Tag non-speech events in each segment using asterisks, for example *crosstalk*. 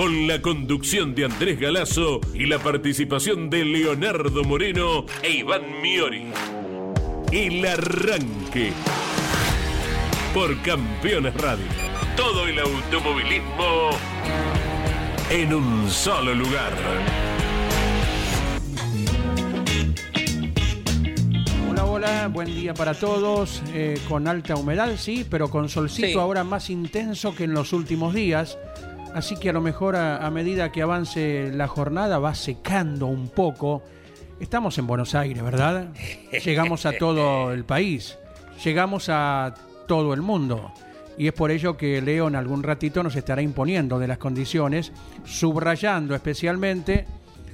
Con la conducción de Andrés Galazo y la participación de Leonardo Moreno e Iván Miori. El Arranque. Por Campeones Radio. Todo el automovilismo en un solo lugar. Hola, hola, buen día para todos. eh, con alta humedad, sí, pero con solcito Sí. ahora más intenso que en los últimos días. Así que a lo mejor a, a medida que avance la jornada va secando un poco. Estamos en Buenos Aires, ¿verdad? *laughs* Llegamos a todo el país, llegamos a todo el mundo. Y es por ello que Leo en algún ratito nos estará imponiendo de las condiciones, subrayando especialmente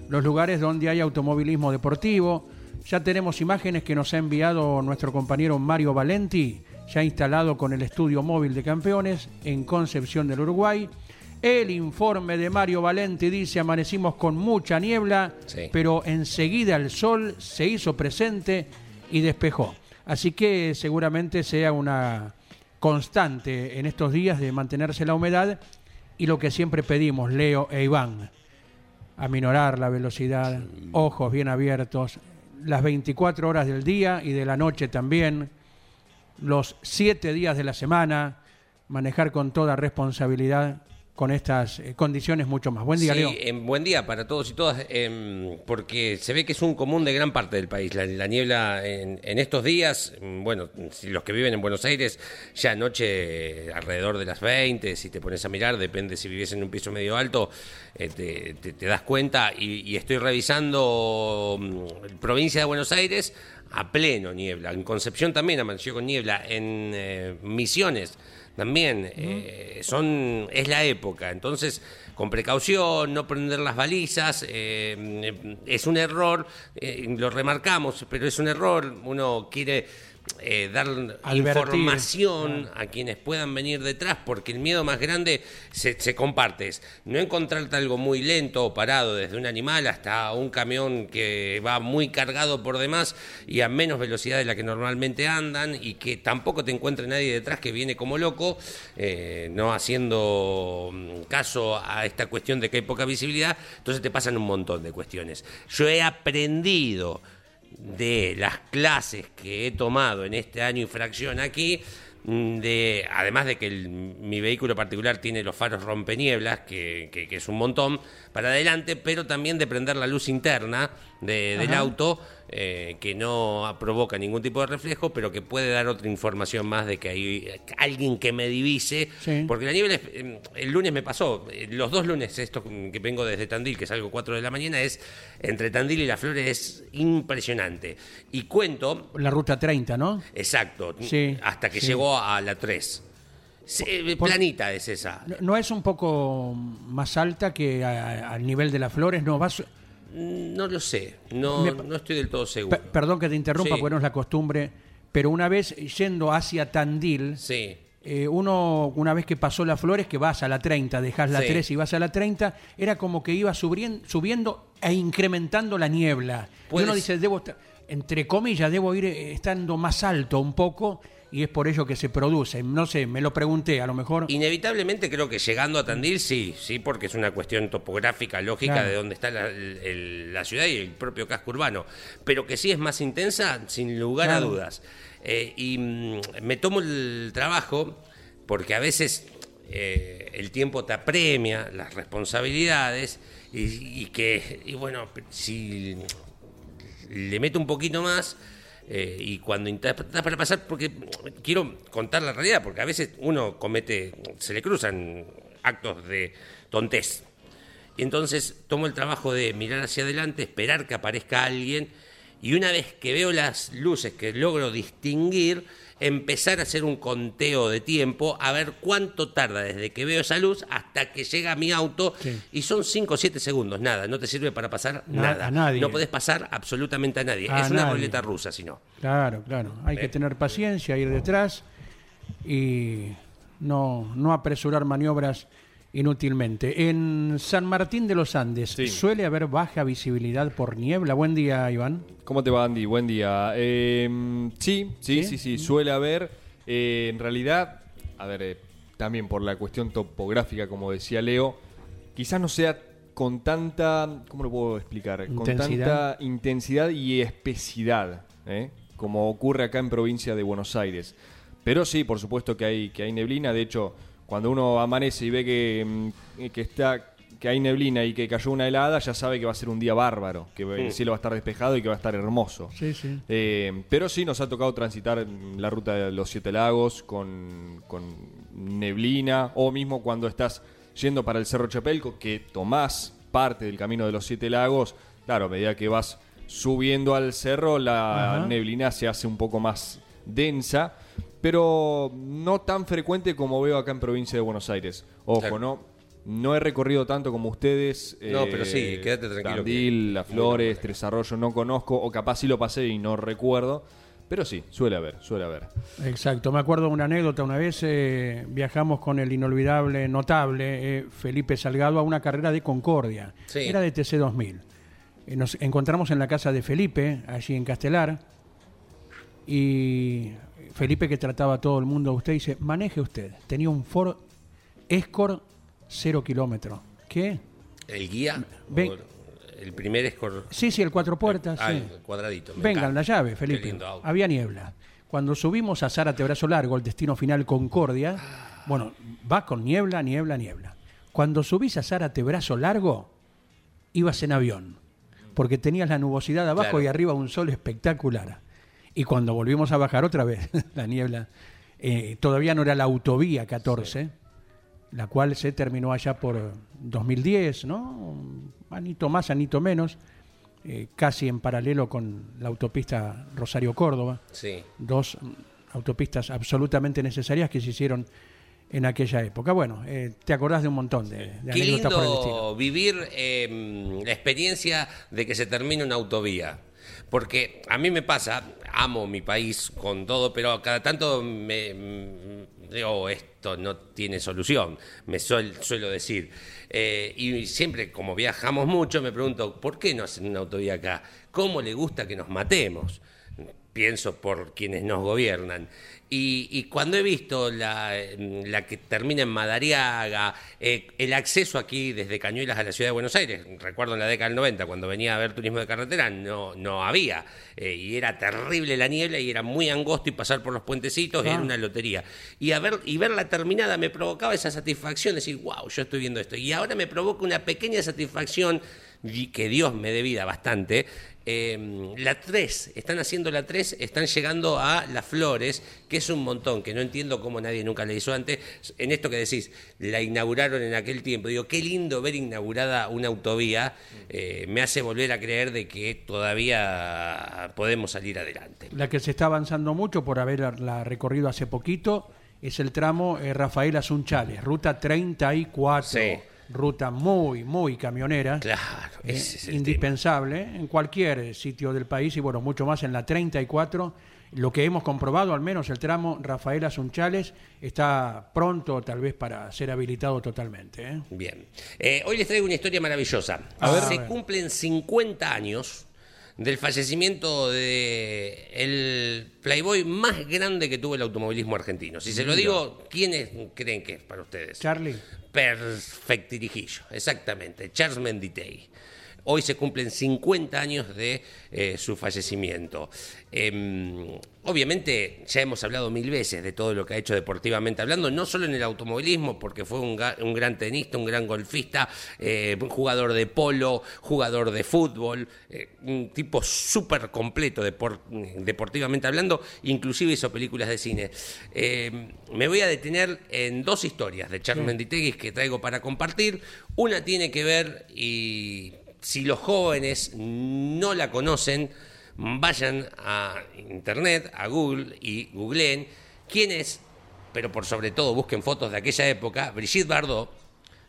los lugares donde hay automovilismo deportivo. Ya tenemos imágenes que nos ha enviado nuestro compañero Mario Valenti, ya instalado con el estudio móvil de campeones en Concepción del Uruguay. El informe de Mario Valenti dice, amanecimos con mucha niebla, Sí. pero enseguida el sol se hizo presente y despejó. Así que seguramente sea una constante en estos días de mantenerse la humedad y lo que siempre pedimos, Leo e Iván, aminorar la velocidad, ojos bien abiertos, las 24 horas del día y de la noche también, los 7 días de la semana, manejar con toda responsabilidad con estas eh, condiciones mucho más. Buen día, Sí, Leo. em, buen día para todos y todas, em, porque se ve que es un común de gran parte del país. La, la niebla en, en estos días, em, bueno, si los que viven en Buenos Aires, ya anoche eh, alrededor de las 20, si te pones a mirar, depende si vives en un piso medio alto, eh, te, te- te das cuenta. Y, y estoy revisando mm, provincia de Buenos Aires a pleno niebla. En Concepción también amaneció con niebla. En eh, Misiones también eh, son es la época. Entonces con precaución no prender las balizas eh, es un error eh, lo remarcamos pero es un error. Uno quiere eh, dar información a quienes puedan venir detrás porque el miedo más grande se, se comparte es no encontrarte algo muy lento o parado desde un animal hasta un camión que va muy cargado por demás y a menos velocidad de la que normalmente andan y que tampoco te encuentre nadie detrás que viene como loco, eh, no haciendo mm, caso a esta cuestión de que hay poca visibilidad, entonces te pasan un montón de cuestiones. Yo he aprendido de las clases que he tomado en este año y fracción aquí, mm, de, además de que el- mi vehículo particular tiene los faros rompenieblas, que, que- que es un montón, para adelante, pero también de prender la luz interna de- del auto, eh, que no provoca ningún tipo de reflejo, pero que puede dar otra información más de que hay alguien que me divise, Sí. porque la niebla, es- eh, el lunes me pasó, eh, los dos lunes, estos que vengo desde Tandil, que salgo 4 de la mañana, es entre Tandil y Las Flores, es impresionante. Y cuento, La ruta 30, ¿no? exacto, Sí, hasta que sí. llegó a la 3. Sí, eh, Por- planita es esa. ¿No- ¿No es un poco más alta que a- al nivel de las flores? No, vas, No lo sé, no, Me- no estoy del todo seguro. Pe- perdón que te interrumpa, Sí. porque no es la costumbre, pero una vez yendo hacia Tandil, Sí, eh, uno, una vez que pasó las flores, que vas a la 30, dejas la Sí. 3 y vas a la 30, era como que iba subiendo, subiendo e incrementando la niebla. Y Puede uno ser. dice, debo, estar- entre comillas, debo ir eh, estando más alto un poco, y es por ello que se produce. No sé, me lo pregunté, a lo mejor. Inevitablemente creo que llegando a Tandil sí, sí, porque es una cuestión topográfica, lógica Claro. de dónde está la, el- la ciudad y el propio casco urbano, pero que sí es más intensa, sin lugar Claro. a dudas. Eh, y mm, me tomo el trabajo porque a veces eh, el tiempo te apremia, las responsabilidades, y, y que, y bueno, si le meto un poquito más eh, y cuando interpretas para pasar, porque quiero contar la realidad, porque a veces uno comete, se le cruzan actos de tontez. Y entonces tomo el trabajo de mirar hacia adelante, esperar que aparezca alguien Y una vez que veo las luces que logro distinguir, empezar a hacer un conteo de tiempo, a ver cuánto tarda desde que veo esa luz hasta que llega mi auto. Sí. Y son 5 o 7 segundos, nada, no te sirve para pasar Na- nada. a nadie. No podés pasar absolutamente a nadie. A es una ruleta rusa, si no. Claro, claro. Hay que tener paciencia, ir detrás y no, no apresurar maniobras inútilmente. En San Martín de los Andes Sí. suele haber baja visibilidad por niebla. Buen día, Iván. ¿Cómo te va, Andy? Buen día. Eh, sí, sí, sí, sí, suele haber. eh, en realidad, a ver, eh, también por la cuestión topográfica, como decía Leo, quizás no sea con tanta, ¿cómo lo puedo explicar? Con Intensidad. tanta intensidad y espesidad, ¿eh? como ocurre acá en provincia de Buenos Aires. Pero sí, por supuesto que hay, que hay neblina. De hecho, cuando uno amanece y ve que, mm, que está que hay neblina y que cayó una helada, ya sabe que va a ser un día bárbaro, que el cielo va a estar despejado y que va a estar hermoso. Sí, sí. Eh, pero sí nos ha tocado transitar la ruta de los Siete Lagos con, con neblina, o mismo cuando estás yendo para el Cerro Chapelco, que tomás parte del camino de los Siete Lagos, claro, a medida que vas subiendo al cerro, la Ajá. neblina se hace un poco más densa, pero no tan frecuente como veo acá en provincia de Buenos Aires. Ojo, Claro. no, no he recorrido tanto como ustedes. No, pero sí, quédate tranquilo Tandil, que- Las Flores. Tres Arroyos, no conozco, o capaz sí lo pasé y no recuerdo, pero sí, suele haber, suele haber. Exacto. Me acuerdo de una anécdota. Una vez eh, viajamos con el inolvidable, notable eh, Felipe Salgado a una carrera de Concordia. Sí. Era de TC 2000. Eh, nos encontramos en la casa de Felipe, allí en Castelar. Y Felipe, que trataba a todo el mundo, usted dice: maneje usted. Tenía un Ford Escort cero kilómetro. ¿Qué? El guía, Ven- el primer escor... Sí, sí, el cuatro puertas. Ah, sí. el cuadradito. Vengan la llave, Felipe. Había niebla. Cuando subimos a Zárate Brazo Largo, el destino final Concordia, bueno, va con niebla, niebla, niebla. Cuando subís a Zárate Brazo Largo, ibas en avión, porque tenías la nubosidad abajo Claro. y arriba un sol espectacular. Y cuando volvimos a bajar otra vez, *laughs* la niebla, eh, todavía no era la autovía 14, la cual se terminó allá por 2010, ¿no? Anito más, anito menos, eh, casi en paralelo con la autopista Rosario-Córdoba Sí. dos mm, autopistas absolutamente necesarias que se hicieron en aquella época. Bueno, eh, te acordás de un montón de, de Qué anécdotas por el lindo vivir eh, la experiencia de que se termine una autovía. Porque a mí me pasa, amo mi país con todo, pero cada tanto me mm, digo, esto no tiene solución, me suel- suelo decir. Eh, y siempre, como viajamos mucho, me pregunto, ¿por qué no hacen una autovía acá? ¿Cómo le gusta que nos matemos? Pienso por quienes nos gobiernan. Y, y cuando he visto la, la que termina en Madariaga, eh, el acceso aquí desde Cañuelas a la ciudad de Buenos Aires, recuerdo en la década del 90, cuando venía a ver turismo de carretera, no, no había. Eh, y era terrible la niebla y era muy angosto y pasar por los puentecitos y Ah. era una lotería. Y, a ver, y ver la terminada me provocaba esa satisfacción, decir, wow, yo estoy viendo esto. Y ahora me provoca una pequeña satisfacción, y que Dios me dé vida bastante, eh, la 3, están haciendo la 3, están llegando a Las Flores, que es un montón, que no entiendo cómo nadie nunca la hizo antes. En esto que decís, la inauguraron en aquel tiempo. Digo, qué lindo ver inaugurada una autovía, eh, me hace volver a creer de que todavía podemos salir adelante. La que se está avanzando mucho por haberla recorrido hace poquito es el tramo eh, Rafael Asunchales, ruta 34. Sí. Ruta muy, muy camionera. Claro, eh, ese es el tema. indispensable en cualquier sitio del país y bueno, mucho más en la 34. Lo que hemos comprobado, al menos el tramo Rafael Asunchales, está pronto tal vez para ser habilitado totalmente. ¿eh? Bien. Eh, hoy les traigo una historia maravillosa. A ver. Se A ver. cumplen 50 años del fallecimiento de el playboy más grande que tuvo el automovilismo argentino. Si se lo digo, ¿quiénes creen que es para ustedes? Charlie. Perfectirijillo, exactamente. Charles Menditei. Hoy se cumplen 50 años de eh, su fallecimiento. Em, obviamente, ya hemos hablado mil veces de todo lo que ha hecho deportivamente hablando, no solo en el automovilismo, porque fue un, gran tenista, un gran golfista, eh, un jugador de polo, jugador de fútbol, eh, un tipo súper completo depor- deportivamente hablando, inclusive hizo películas de cine. Eh, me voy a detener en dos historias de Charles Menditegui que traigo para compartir. Una tiene que ver, y si los jóvenes no la conocen, vayan a internet, a Google y googleen quién es, pero por sobre todo busquen fotos de aquella época, Brigitte Bardot,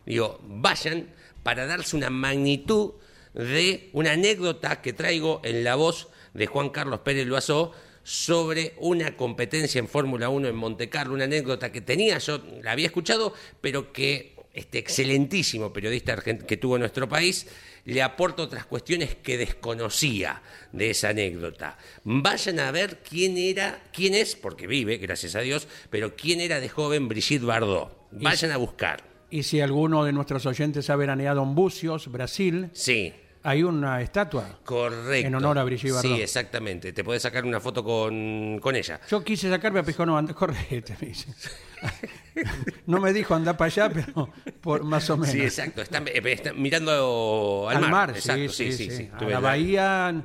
digo, vayan para darse una magnitud de una anécdota que traigo en la voz de Juan Carlos Pérez Loazó sobre una competencia en Fórmula 1 en Monte Carlo, una anécdota que tenía, yo la había escuchado, pero que este excelentísimo periodista que tuvo nuestro país le aporta otras cuestiones que desconocía de esa anécdota. Vayan a ver quién era, quién es, porque vive, gracias a Dios, pero quién era de joven Brigitte Bardot. Vayan a buscar. Y si alguno de nuestros oyentes ha veraneado en Bucios, Brasil, Sí. Hay una estatua. Correcto. En honor a Brigitte Bardot. Sí, exactamente. Te podés sacar una foto con, con ella. Yo quise sacarme a Pijón, no, anda, *laughs* correte, me dice. *laughs* No me dijo anda para allá, pero por más o menos. Sí, exacto. Está, está mirando al, Al mar, Exacto, sí, sí, sí. A la bahía,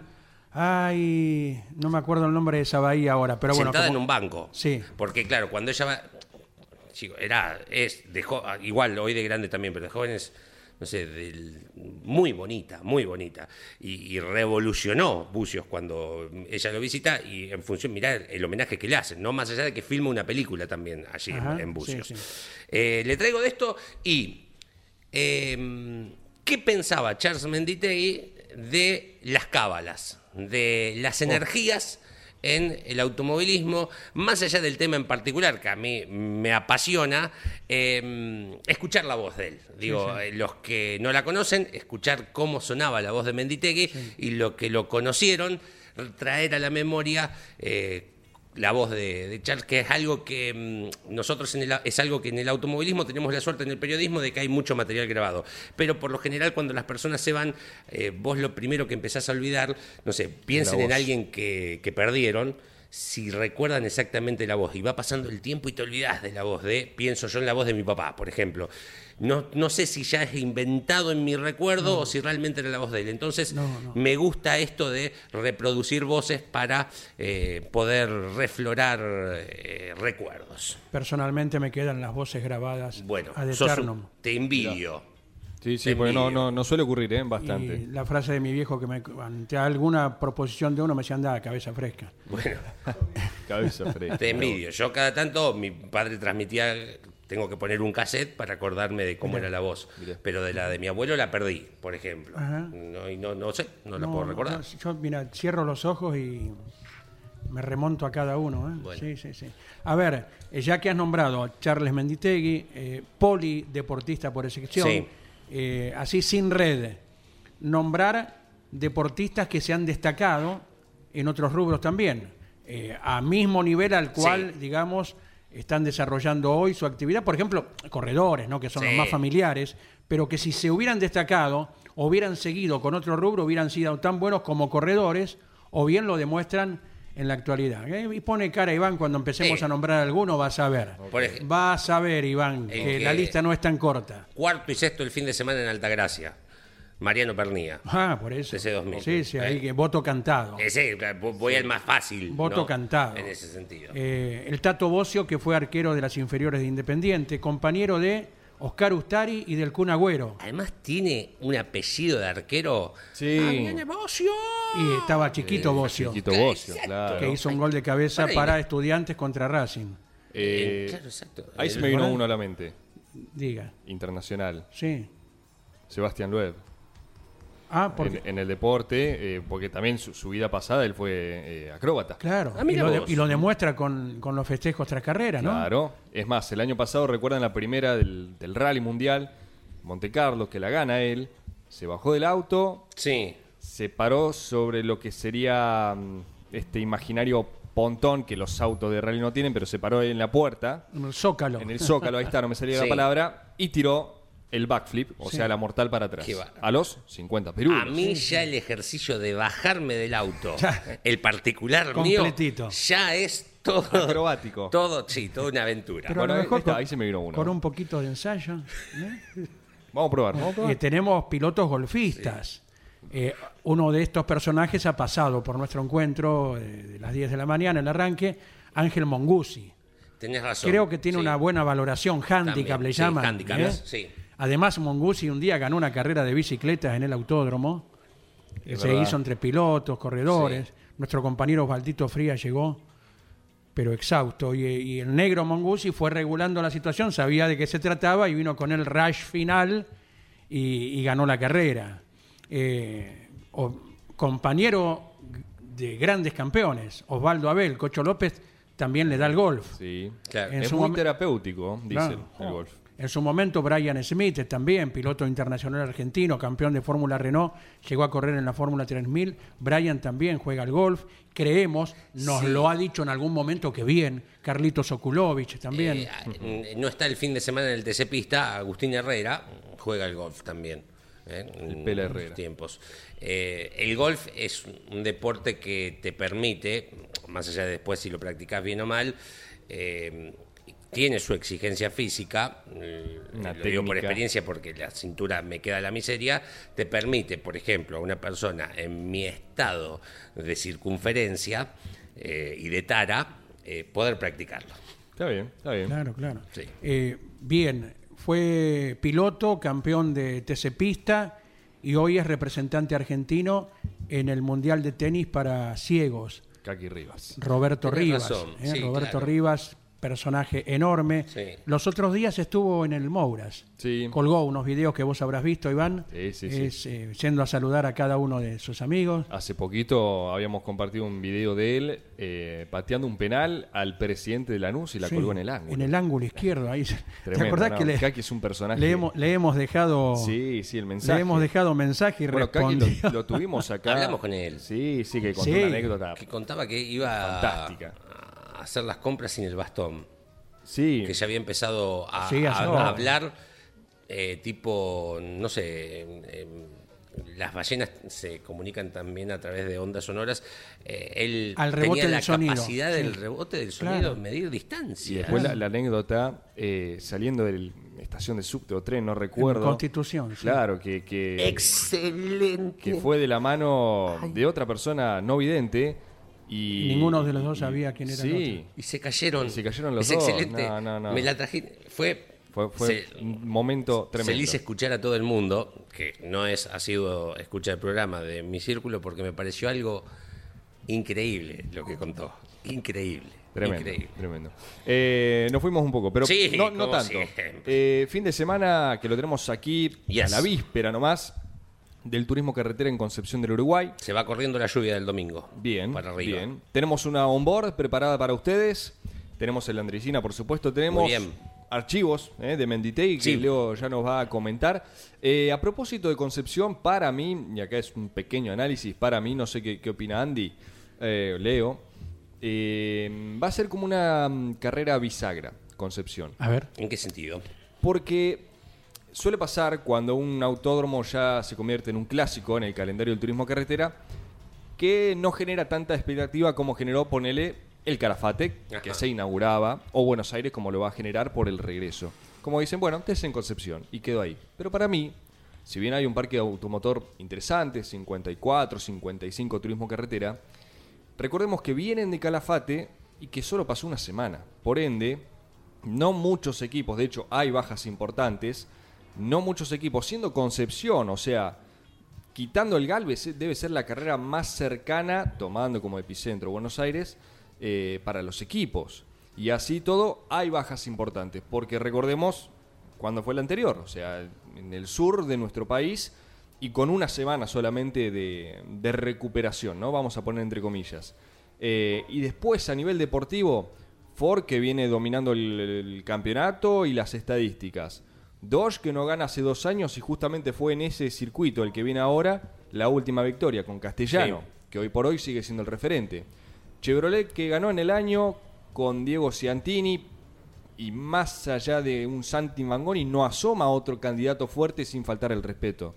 ay, no me acuerdo el nombre de esa bahía ahora, pero bueno. sentada como- en un banco. Sí. Porque claro, cuando ella va, chico, era, es de jo- igual hoy de grande también, pero de jóvenes, no sé, del- muy bonita, muy bonita. Y, y revolucionó Bucios cuando ella lo visita y en función, mirá el homenaje que le hacen, no más allá de que filma una película también allí en- Ajá, en, Bucios. sí, sí. Eh, le traigo de esto y eh, ¿qué pensaba Charles Menditegui de las cábalas, de las Oh. energías en el automovilismo, más allá del tema en particular, que a mí me apasiona, eh, escuchar la voz de él. Digo, eh, los que no la conocen, escuchar cómo sonaba la voz de Menditegui y lo que lo conocieron, traer a la memoria eh, la voz de, de Charles, que es algo que mm, nosotros en el, es algo que en el automovilismo tenemos la suerte en el periodismo de que hay mucho material grabado. Pero por lo general cuando las personas se van, eh, vos lo primero que empezás a olvidar, no sé, piensen en alguien que, que perdieron. Si recuerdan exactamente la voz y va pasando el tiempo y te olvidás de la voz de, pienso yo en la voz de mi papá, por ejemplo. No, no sé si ya es inventado en mi recuerdo o si realmente era la voz de él. Entonces, No, no. me gusta esto de reproducir voces para eh, poder reflorar eh, recuerdos. Personalmente me quedan las voces grabadas Bueno, ad un- te envidio. Sí, sí, Te porque no, envidio. no, no suele ocurrir, ¿eh? Bastante. Y la frase de mi viejo que me, ante alguna proposición de uno me decía anda cabeza fresca. Bueno, *laughs* Cabeza fresca. te envidio. Yo cada tanto, mi padre transmitía, tengo que poner un cassette para acordarme de cómo era la voz. Mirá. Pero de la de mi abuelo la perdí, por ejemplo. Ajá. No, y no, no sé, no la puedo recordar. no, yo, mira, cierro los ojos y me remonto a cada uno. ¿eh? Bueno. Sí, sí, sí. A ver, eh, ya que has nombrado a Charles Menditegui, eh, polideportista por excepción, Sí. eh, así sin red, nombrar deportistas que se han destacado en otros rubros también, eh, a mismo nivel al cual, Sí. digamos, están desarrollando hoy su actividad. Por ejemplo, corredores, ¿no? que son los más familiares, pero que si se hubieran destacado o hubieran seguido con otro rubro, hubieran sido tan buenos como corredores, o bien lo demuestran en la actualidad. ¿eh? Y pone cara Iván cuando empecemos Sí. a nombrar alguno, vas a ver. Por ej- Vas a ver, Iván, que- la lista no es tan corta. Cuarto y sexto el fin de semana en Altagracia. Mariano Pernía. Ah, por eso. Ese 2000. Sí, sí, ahí Eh. que voto cantado. Ese, voy al más fácil. Voto ¿no? cantado. En ese sentido. Eh, el Tato Bocio, que fue arquero de las inferiores de Independiente, compañero de Oscar Ustari y del Kun Agüero. Además tiene un apellido de arquero. Sí. Ah, viene Bocio. Y estaba Chiquito Bocio, Chiquito Bocio, exacto. claro. que hizo un gol de cabeza Para estudiantes contra Racing. Eh, Claro, exacto. ahí El- se me vino ¿verdad? uno a la mente. Diga, Internacional. sí. Sebastián Loeb. Ah, porque, En, en el deporte, eh, porque también su, su vida pasada él fue eh, acróbata. claro, Ah, y, lo de- vos. y lo demuestra con, con los festejos tras carrera, ¿no? Claro. Es más, el año pasado, recuerdan la primera del, del Rally Mundial, Monte Carlo, que la gana él. Se bajó del auto, Sí. se paró sobre lo que sería mm, este imaginario pontón que los autos de rally no tienen, pero se paró en la puerta, En el Zócalo. en el zócalo, ahí está, no me salía *laughs* Sí. la palabra, y tiró el backflip, o sea, la mortal para atrás. Qué. A los 50 perunos. A mí ya el ejercicio de bajarme del auto, Ya. el particular Completito. mío, ya es todo Acrobático. Todo, sí, toda una aventura. Pero Bueno, a lo ahí mejor está, con, ahí se me vino uno. con un poquito de ensayo. ¿eh? Vamos a probar, tenemos pilotos golfistas. Eh, uno de estos personajes ha pasado por nuestro encuentro eh, de las 10 de la mañana, el arranque, Ángel Mongusi. Tenés razón. Creo que tiene sí. una buena valoración, handicap También, le sí, llaman. handicap, ¿eh? sí. Además, Mongusi un día ganó una carrera de bicicletas en el autódromo. Es se verdad. hizo entre pilotos, corredores. nuestro compañero Osvaldito Frías llegó, pero exhausto. Y, y el negro Mongusi fue regulando la situación, sabía de qué se trataba y vino con el rush final y, y ganó la carrera. Eh, o- compañero de grandes campeones, Osvaldo Abel, Cocho López también le da el golf. Sí. Claro. En es su muy terapéutico, dicen, Claro. el golf. En su momento, Brian Smith, eh, también piloto internacional argentino, campeón de Fórmula Renault, llegó a correr en la Fórmula 3000. Brian también juega al golf. Creemos, nos Sí. lo ha dicho en algún momento que bien. Carlitos Okulovich también. Eh, no está el fin de semana en el TC Pista, Agustín Herrera juega el golf también. ¿eh? En Pela Herrera. tiempos. Eh, el golf es un deporte que te permite, más allá de después si lo practicas bien o mal, eh, tiene su exigencia física, eh, Una lo digo por experiencia porque la cintura me queda la miseria, te permite, por ejemplo, a una persona en mi estado de circunferencia eh, y de tara, eh, poder practicarlo. Está bien, está bien. Claro, claro. Sí. Eh, bien, fue piloto, campeón de TC Pista y hoy es representante argentino en el Mundial de Tenis para ciegos. Kaki Rivas. Roberto Tenés Rivas. razón, ¿eh? sí, Roberto claro. Rivas, personaje enorme. Sí. Los otros días estuvo en el Mouras. Sí. Colgó unos videos que vos habrás visto, Iván. Sí, sí, sí. Es, eh, yendo a saludar a cada uno de sus amigos. Hace poquito habíamos compartido un video de él eh, pateando un penal al presidente de Lanús y la Sí, colgó en el ángulo. En el ángulo izquierdo. Ahí. *laughs* ¿Te Tremendo, acordás ¿no? que le, Kaki es un personaje. le hemos, le hemos dejado... Sí, sí, el mensaje. Le hemos dejado mensaje y Bueno, lo, lo tuvimos *laughs* acá. Hablamos con él. Sí, sí, que contó Sí. una anécdota. que contaba que iba Fantástica. Hacer las compras sin el bastón, Sí, que ya había empezado a, Sí, a- hace a poco. hablar eh, tipo, no sé, eh, las ballenas se comunican también a través de ondas sonoras. Eh, él Al rebote tenía la del sonido, capacidad sí. del rebote del sonido, Claro. medir y distancia. después la, la anécdota, eh, saliendo de la estación de subte o tren, no recuerdo. Constitución, sí. Claro, que, que, Excelente. que fue de la mano de otra persona no vidente. Y, ninguno de los dos sabía quién era el sí, Y se cayeron. Y se cayeron los es dos. excelente. No, no, no. Me la traje. Fue. Fue, fue se- un momento tremendo. Feliz escuchar a todo el mundo, que no es ha sido escuchar el programa de mi círculo, porque me pareció algo increíble lo que contó. Increíble. Tremendo, Increíble. tremendo. Eh, nos fuimos un poco, pero Sí, no, no tanto. Eh, fin de semana que lo tenemos aquí a Yes. la víspera nomás del turismo carretera en Concepción del Uruguay. Se va corriendo la lluvia del domingo. Bien, Para arriba. bien. Tenemos una onboard preparada para ustedes. Tenemos el Andresina, por supuesto. Tenemos Muy bien. archivos eh, de Menditei que Sí. Leo ya nos va a comentar. Eh, a propósito de Concepción, para mí, y acá es un pequeño análisis, para mí, no sé qué, qué opina Andy, eh, Leo, eh, va a ser como una mm, carrera bisagra, Concepción. A ver. ¿En qué sentido? Porque suele pasar cuando un autódromo ya se convierte en un clásico en el calendario del turismo carretera, que no genera tanta expectativa como generó, ponele, el Calafate, que se inauguraba, o Buenos Aires, como lo va a generar por el regreso. Como dicen, bueno, antes en Concepción, y quedó ahí. Pero para mí, si bien hay un parque automotor interesante, 54, 55 turismo carretera, recordemos que vienen de Calafate y que solo pasó una semana. Por ende, no muchos equipos, de hecho hay bajas importantes, no muchos equipos, siendo Concepción, o sea, quitando el Galvez, eh, debe ser la carrera más cercana, tomando como epicentro Buenos Aires, eh, para los equipos. Y así todo, hay bajas importantes, porque recordemos cuándo fue la anterior, o sea, en el sur de nuestro país y con una semana solamente de, recuperación, ¿no? Vamos a poner entre comillas. Eh, y después, a nivel deportivo, Ford que viene dominando el campeonato y las estadísticas. Dodge que no gana hace dos años y justamente fue en ese circuito el que viene ahora la última victoria con Castellano, Sí. que hoy por hoy sigue siendo el referente. Chevrolet que ganó en el año con Diego Ciantini y más allá de un Santi Mangoni no asoma otro candidato fuerte sin faltar el respeto.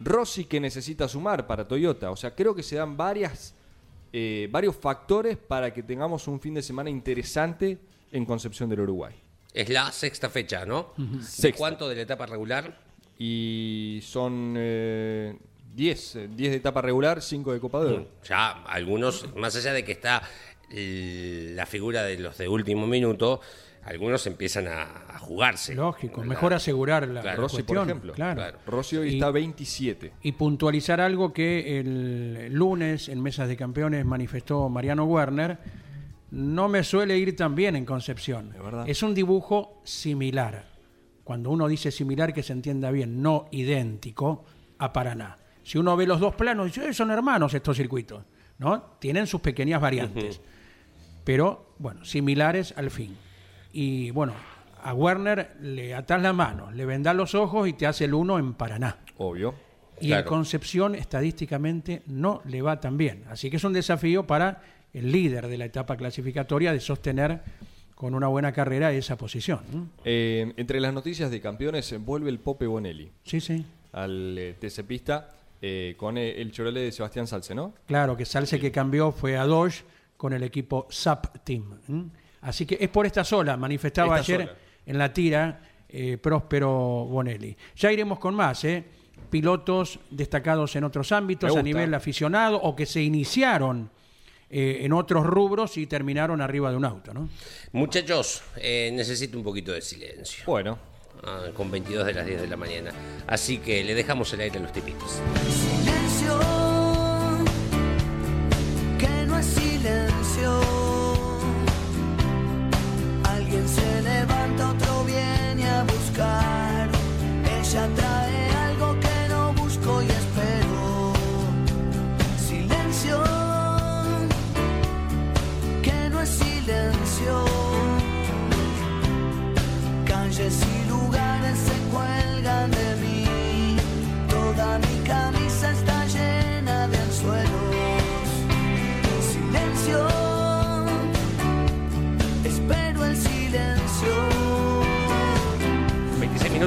Rossi que necesita sumar para Toyota, o sea, creo que se dan varias, eh, varios factores para que tengamos un fin de semana interesante en Concepción del Uruguay. Es la sexta fecha, ¿no? Sexta. ¿Cuánto de la etapa regular? Y son 10 eh, 10 de etapa regular, 5 de Copa de Oro. Ya algunos, más allá de que está la figura de los de último minuto, algunos empiezan a, a jugarse. Lógico, mejor asegurar la, Claro. la Rossi, por cuestión. ejemplo. Claro. Claro. Rossi hoy Y- está 27. Y puntualizar algo que el lunes en Mesas de Campeones manifestó Mariano Werner, no me suele ir tan bien en Concepción. Es un dibujo similar. Cuando uno dice similar, que se entienda bien, no idéntico a Paraná. Si uno ve los dos planos, dice, "Eh, son hermanos estos circuitos. ¿no? Tienen sus pequeñas variantes. Pero, bueno, similares al fin. Y bueno, a Werner le atas la mano, le vendás los ojos y te hace el uno en Paraná. Obvio. Y Claro. en Concepción estadísticamente no le va tan bien. Así que es un desafío para el líder de la etapa clasificatoria de sostener con una buena carrera esa posición. ¿no? Eh, entre las noticias de campeones, eh, vuelve el Pope Bonelli Sí, sí. al eh, TC Pista eh, con el Chevrolet de Sebastián Salce, ¿no? Claro, que Salce que cambió fue a Dodge con el equipo SAP Team. Así que es por esta sola, manifestaba Esta ayer sola. en la tira Próspero Bonelli. Ya iremos con más, ¿eh? pilotos destacados en otros ámbitos a nivel aficionado o que se iniciaron eh, en otros rubros y terminaron arriba de un auto. ¿no? Muchachos, eh, necesito un poquito de silencio. Bueno, Ah, con 22 de las 10 de la mañana. Así que le dejamos el aire a los tipitos.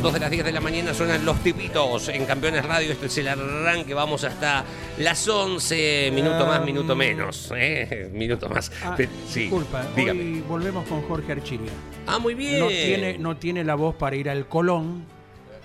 Minutos de las 10 de la mañana suenan los tipitos en Campeones Radio. Este es el arranque. Vamos hasta las 11. Minuto más, minuto menos. ¿eh? *laughs* Minuto más. Ah, sí, disculpa, dígame. hoy volvemos con Jorge Archiria. Ah, muy bien. No tiene, no tiene la voz para ir al Colón,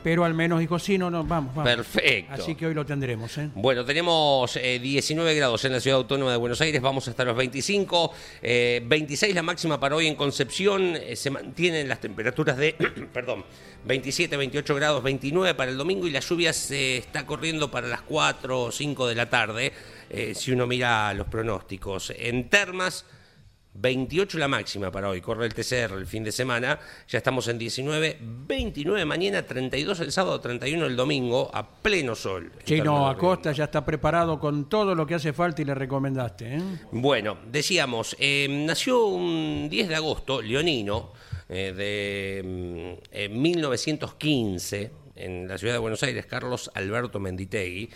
pero al menos dijo, sí, no, no, vamos, vamos. Perfecto. Así que hoy lo tendremos. ¿eh? Bueno, tenemos eh, 19 grados en la ciudad autónoma de Buenos Aires, vamos hasta los 25, eh, 26 la máxima para hoy en Concepción, eh, se mantienen las temperaturas de, *clears throat* perdón, 27, 28 grados, 29 para el domingo y la lluvia se está corriendo para las 4 o 5 de la tarde, eh, si uno mira los pronósticos. En Termas, 28 la máxima para hoy, corre el TCR el fin de semana, ya estamos en 19, 29 mañana, 32 el sábado, 31 el domingo, a pleno sol. Chino Acosta ya está preparado con todo lo que hace falta y le recomendaste. ¿eh? Bueno, decíamos, eh, nació un 10 de agosto, leonino, eh, de mm, en 1915, en la ciudad de Buenos Aires, Carlos Alberto Menditegui.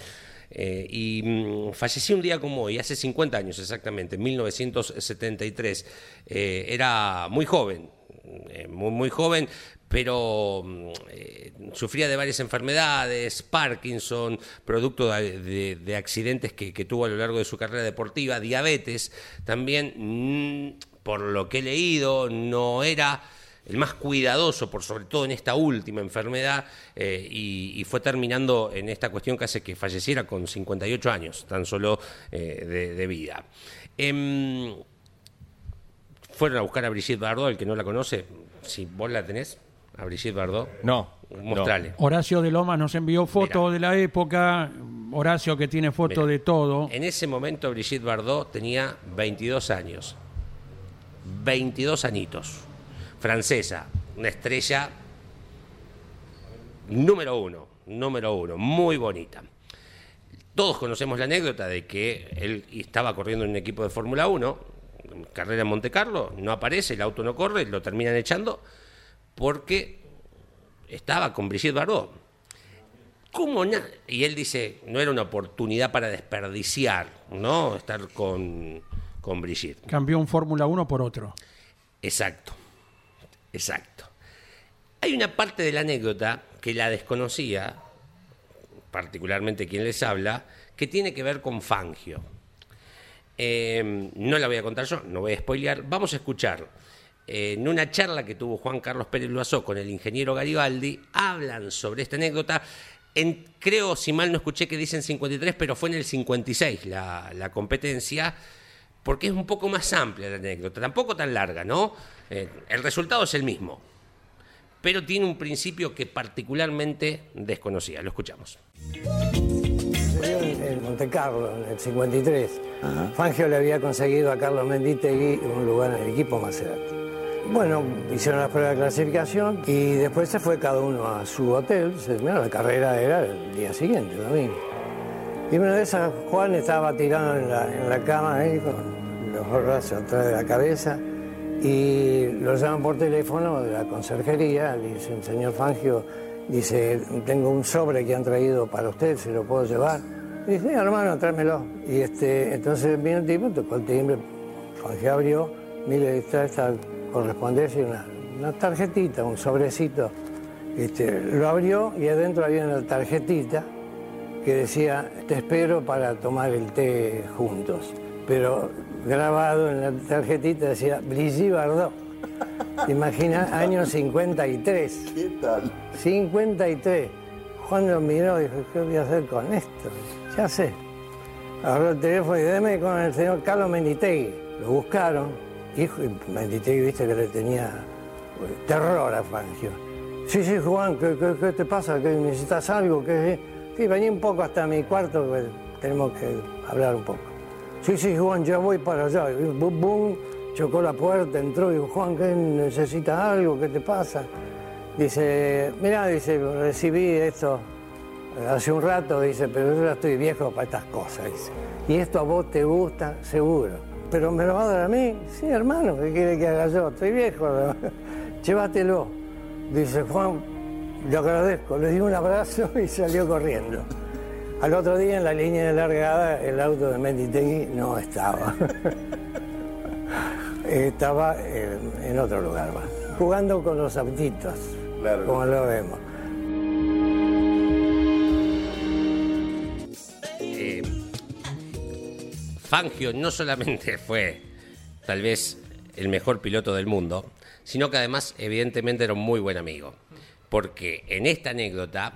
Eh, y mm, falleció un día como hoy, hace 50 años exactamente, en 1973. Eh, era muy joven, eh, muy, muy joven, pero mm, eh, sufría de varias enfermedades, Parkinson, producto de, de- de accidentes que, que tuvo a lo largo de su carrera deportiva, diabetes, también, mm, por lo que he leído, no era el más cuidadoso, por sobre todo en esta última enfermedad, eh, y, y fue terminando en esta cuestión que hace que falleciera con 58 años, tan solo eh, de, de vida. Em, fueron a buscar a Brigitte Bardot, el que no la conoce, si vos la tenés, a Brigitte Bardot, no. mostrale. Horacio de Lomas nos envió fotos de la época. Horacio que tiene fotos de todo. En ese momento Brigitte Bardot tenía 22 años. 22 añitos. Francesa, una estrella número uno, número uno, muy bonita. Todos conocemos la anécdota de que él estaba corriendo en un equipo de Fórmula 1, carrera en Monte Carlo, no aparece, el auto no corre, lo terminan echando porque estaba con Brigitte Bardot. ¿Cómo Y él dice, no era una oportunidad para desperdiciar, ¿no? Estar con, con Brigitte. Cambió un Fórmula 1 por otro. Exacto, exacto. Hay una parte de la anécdota que la desconocía, particularmente quien les habla, que tiene que ver con Fangio. Eh, no la voy a contar yo, no voy a spoilear. Vamos a escuchar. en una charla que tuvo Juan Carlos Pérez Loazó con el ingeniero Garibaldi, hablan sobre esta anécdota. En- creo, si mal no escuché, que dicen 53, pero fue en el 56 la, la competencia. Porque es un poco más amplia la anécdota, tampoco tan larga, ¿no? Eh, el resultado es el mismo, pero tiene un principio que particularmente desconocía. Lo escuchamos. En, en Monte Carlo, en el 53. Fangio le había conseguido a Carlos Menditegui un lugar en el equipo Maserati. Bueno, hicieron las pruebas de clasificación y después se fue cada uno a su hotel. Se- bueno, la carrera era el día siguiente, domingo. Y una de esas, Juan estaba tirado en la, en la cama ahí con los brazos atrás de la cabeza y lo llaman por teléfono de la conserjería. Le dicen, señor Fangio, dice, tengo un sobre que han traído para usted, ¿se lo puedo llevar? Y dice, "Sí, hermano, tráemelo. Y este, entonces vino el tipo, tocó el timbre, Fangio abrió, mire, está esta correspondencia una, una tarjetita, un sobrecito. Este, lo abrió y adentro había una tarjetita que decía, te espero para tomar el té juntos. Pero grabado en la tarjetita decía, Brigitte Bardot. ¿Te imaginas? Año 53. ¿Qué tal? 53. Juan lo miró y dijo, ¿qué voy a hacer con esto? Ya sé. Agarró el teléfono y déme con el señor Carlos Menditegui. Lo buscaron. Hijo, y Menditegui, viste que le tenía eh, terror a Fangio. Sí, sí, Juan, ¿qué, qué- qué te pasa? ¿Qué, ¿Necesitas algo? ¿Qué? Sí, vení un poco hasta mi cuarto, que tenemos que hablar un poco. Sí, sí, Juan, ya voy para allá. Y bum, bum, chocó la puerta, entró y dijo, Juan, ¿qué necesitas algo? ¿Qué te pasa? Dice, mira, dice, recibí esto hace un rato, dice, pero yo ya estoy viejo para estas cosas, dice. Y esto a vos te gusta, seguro. Pero me lo va a dar a mí. Sí, hermano, ¿qué quiere que haga yo? Estoy viejo. *laughs* Llévatelo. Dice, Juan, le agradezco. Le di un abrazo *laughs* y salió corriendo. Al otro día, en la línea de largada, el auto de Menditegui no estaba. *laughs* estaba eh, en otro lugar más. Jugando con los autitos, Claro. como lo vemos. Eh, Fangio no solamente *laughs* fue tal vez el mejor piloto del mundo, sino que además evidentemente era un muy buen amigo. Porque en esta anécdota,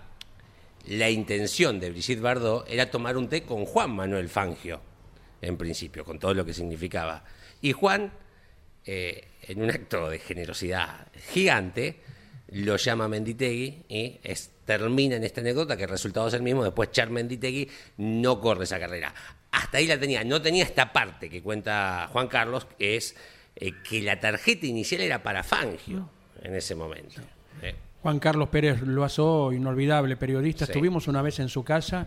la intención de Brigitte Bardot era tomar un té con Juan Manuel Fangio, en principio, con todo lo que significaba. Y Juan, eh, en un acto de generosidad gigante, lo llama Menditegui y es- termina en esta anécdota que el resultado es el mismo. Después Char Menditegui no corre esa carrera. Hasta ahí la tenía. No tenía esta parte que cuenta Juan Carlos, que es eh, que la tarjeta inicial era para Fangio en ese momento. Eh, Juan Carlos Pérez Loazó, inolvidable periodista, Sí. estuvimos una vez en su casa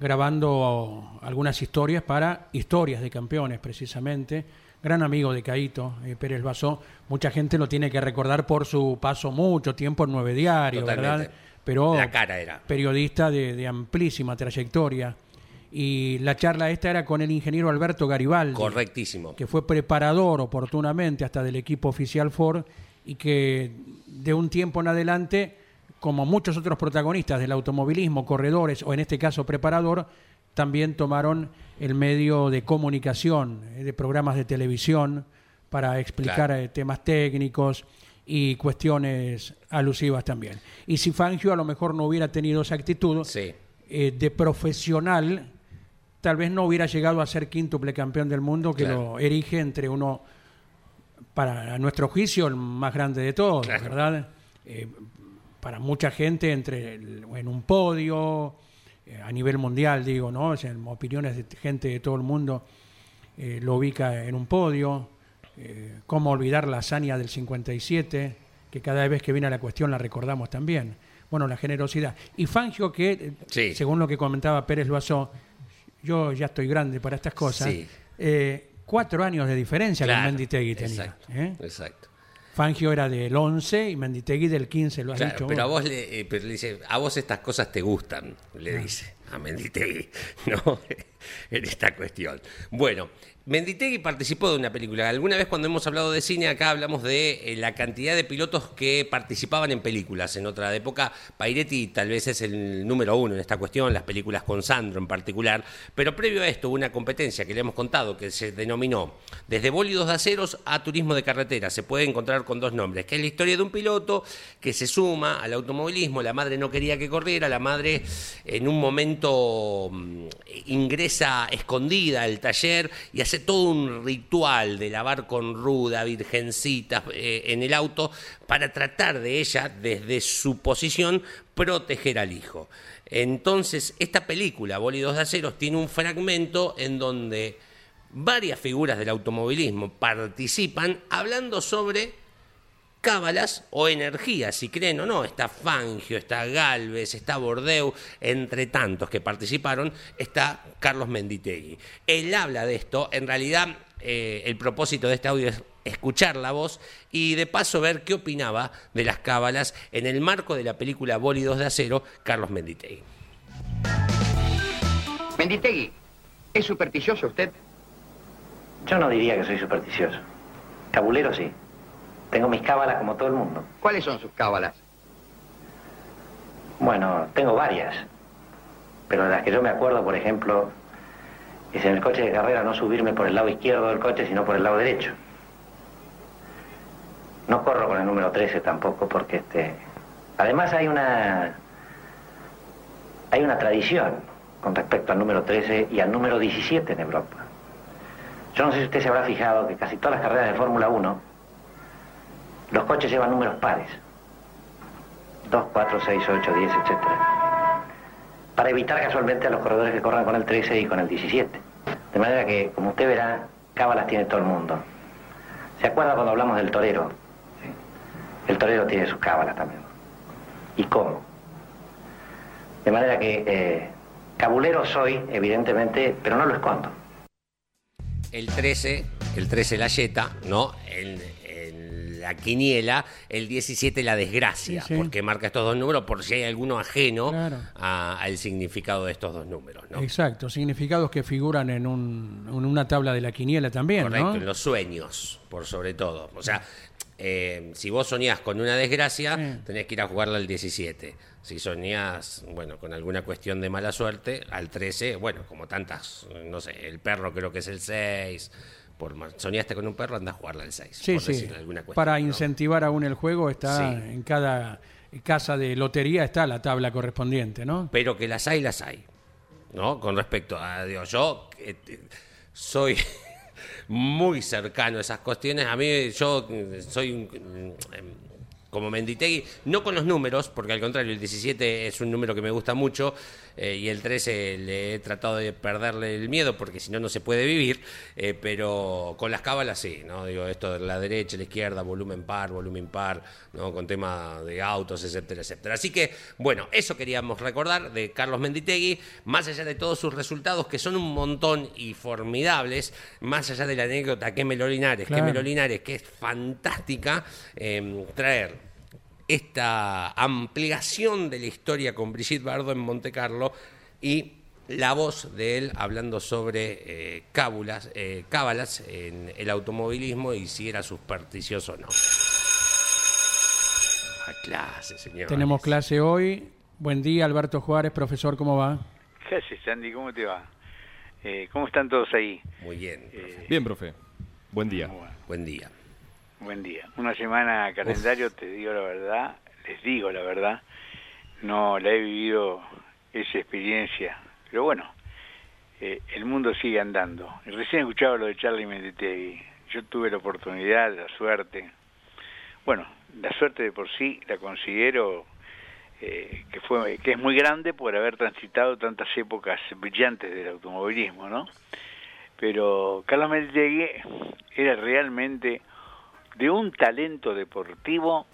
grabando algunas historias para historias de campeones, precisamente. Gran amigo de Caito, eh, Pérez Loazó. Mucha gente lo tiene que recordar por su paso mucho tiempo en Nueve Diario, Totalmente. ¿verdad? Pero La cara era. periodista de, de amplísima trayectoria. Y la charla esta era con el ingeniero Alberto Garibaldi correctísimo. que fue preparador oportunamente hasta del equipo oficial Ford y que de un tiempo en adelante, como muchos otros protagonistas del automovilismo, corredores o en este caso preparador, también tomaron el medio de comunicación, eh, de programas de televisión, para explicar Claro. eh, temas técnicos y cuestiones alusivas también. Y si Fangio a lo mejor no hubiera tenido esa actitud Sí. eh, de profesional, tal vez no hubiera llegado a ser quíntuple campeón del mundo, que Claro. lo erige entre uno, para nuestro juicio, el más grande de todos, Claro. ¿verdad? Eh, para mucha gente, entre el- en un podio, eh, a nivel mundial, digo, ¿no? O sea, en opiniones de gente de todo el mundo eh, lo ubica en un podio. ¿Cómo olvidar la hazaña del 57? Que cada vez que viene a la cuestión la recordamos también. Bueno, la generosidad. Y Fangio, que Sí. según lo que comentaba Pérez Loazó, yo ya estoy grande para estas cosas. Sí. eh, cuatro años de diferencia Claro, con Menditegui tenía. Exacto. ¿eh? exacto. Fangio era del 11 y Menditegui del 15, lo has Claro, dicho. pero a vos. le, eh, pero le dice, a vos estas cosas te gustan, le dice a Menditegui, *laughs* ¿no? en esta cuestión. Bueno, Menditegui participó de una película. Alguna vez cuando hemos hablado de cine, acá hablamos de eh, la cantidad de pilotos que participaban en películas. En otra época, Pairetti tal vez es el número uno en esta cuestión, las películas con Sandro en particular. Pero previo a esto hubo una competencia que le hemos contado que se denominó Desde bólidos de aceros a turismo de carretera. Se puede encontrar con dos nombres, que es la historia de un piloto que se suma al automovilismo. La madre no quería que corriera, la madre en un momento mm, ingresa escondida al taller y hace todo un ritual de lavar con ruda, virgencitas eh, en el auto para tratar de ella, desde su posición, proteger al hijo. Entonces, esta película, Bólidos de Aceros, tiene un fragmento en donde varias figuras del automovilismo participan hablando sobre cábalas o energías, si creen o no. Está Fangio, está Galvez, está Bordeu, entre tantos que participaron, está Carlos Menditegui. Él habla de esto, en realidad eh, el propósito de este audio es escuchar la voz y de paso ver qué opinaba de las cábalas en el marco de la película Bólidos de Acero, Carlos Menditegui. Menditegui, ¿es supersticioso usted? Yo no diría que soy supersticioso. Cabulero sí. Tengo mis cábalas como todo el mundo. ¿Cuáles son sus cábalas? Bueno, tengo varias. Pero de las que yo me acuerdo, por ejemplo, es en el coche de carrera no subirme por el lado izquierdo del coche, sino por el lado derecho. No corro con el número 13 tampoco, porque este. Además hay una. Hay una tradición con respecto al número 13 y al número 17 en Europa. Yo no sé si usted se habrá fijado que casi todas las carreras de Fórmula 1 los coches llevan números pares. 2, 4, 6, 8, 10, etc. Para evitar casualmente a los corredores que corran con el 13 y con el 17. De manera que, como usted verá, cábalas tiene todo el mundo. ¿Se acuerda cuando hablamos del torero? El torero tiene sus cábalas también. ¿Y cómo? De manera que eh, cabulero soy, evidentemente, pero no lo escondo. El 13, el 13 la yeta, ¿no? El, la quiniela, el 17 la desgracia, porque marca estos dos números por si hay alguno ajeno al significado de estos dos números. ¿no? Exacto, significados que figuran en, un, en una tabla de la quiniela también. Correcto, en los sueños, por sobre todo. O sea, eh, si vos soñás con una desgracia, tenés que ir a jugarla al 17. Si soñás, bueno, con alguna cuestión de mala suerte, al 13, bueno, como tantas, no sé, el perro creo que es el 6 por soñaste con un perro, anda a jugarla al 6. Sí, sí. Para incentivar aún el juego está en cada casa de lotería está la tabla correspondiente, ¿no? Pero que las hay, las hay. ¿No? Con respecto a Dios, yo eh, soy *laughs* muy cercano a esas cuestiones. A mí yo soy un, como Menditegui, no con los números, porque al contrario, el 17 es un número que me gusta mucho eh, y el 13 le he tratado de perderle el miedo porque si no, no se puede vivir, eh, pero con las cábalas sí, ¿no? Digo, esto de la derecha, la izquierda, volumen par, volumen par, ¿no? Con tema de autos, etcétera, etcétera. Así que, bueno, eso queríamos recordar de Carlos Menditegui, más allá de todos sus resultados, que son un montón y formidables, más allá de la anécdota que Melolinares, que Melolinares, que es fantástica, eh, traer esta ampliación de la historia con Brigitte Bardot en Monte Carlo y la voz de él hablando sobre eh, cábulas, eh, cábalas en el automovilismo y si era supersticioso o no. A clase, señor. Tenemos clase hoy. Buen día, Alberto Juárez, profesor, ¿cómo va? ¿Qué haces, Sandy? ¿Cómo te va? Eh, ¿Cómo están todos ahí? Muy bien. bien, profe. Buen día. Buen día. Buen día. Una semana calendario, te digo la verdad, les digo la verdad, no la he vivido esa experiencia, pero bueno, eh, el mundo sigue andando. Recién escuchaba lo de Charlie Menditegui, yo tuve la oportunidad, la suerte, bueno, la suerte de por sí la considero eh, que fue que es muy grande por haber transitado tantas épocas brillantes del automovilismo, ¿no? Pero Carlos Menditegui era realmente de un talento deportivo.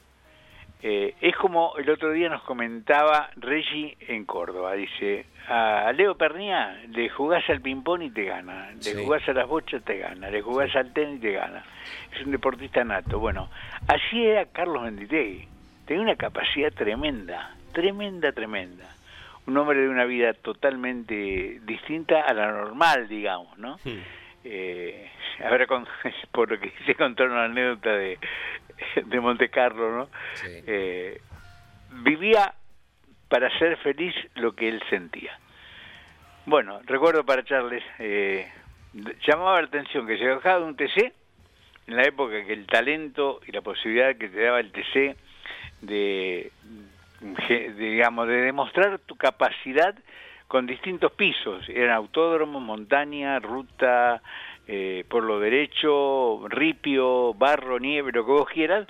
Eh, es como el otro día nos comentaba Reggie en Córdoba, dice, a Leo Pernía le jugás al ping-pong y te gana, le jugás a las bochas te gana, le jugás al tenis y te gana. Es un deportista nato. Bueno, así era Carlos Menditegui, tenía una capacidad tremenda, tremenda, tremenda. Un hombre de una vida totalmente distinta a la normal, digamos, ¿no? Eh, *laughs* ahora con, *laughs* por lo que hice contar una anécdota de, de Monte Carlo, ¿no? Eh, vivía para ser feliz lo que él sentía. Bueno, recuerdo para Charles, eh, llamaba la atención que se bajaba de un TC, en la época que el talento y la posibilidad que te daba el TC de, de digamos, de demostrar tu capacidad con distintos pisos. Eran autódromo, montaña, ruta, eh, por lo derecho, ripio, barro, nieve, lo que vos quieras.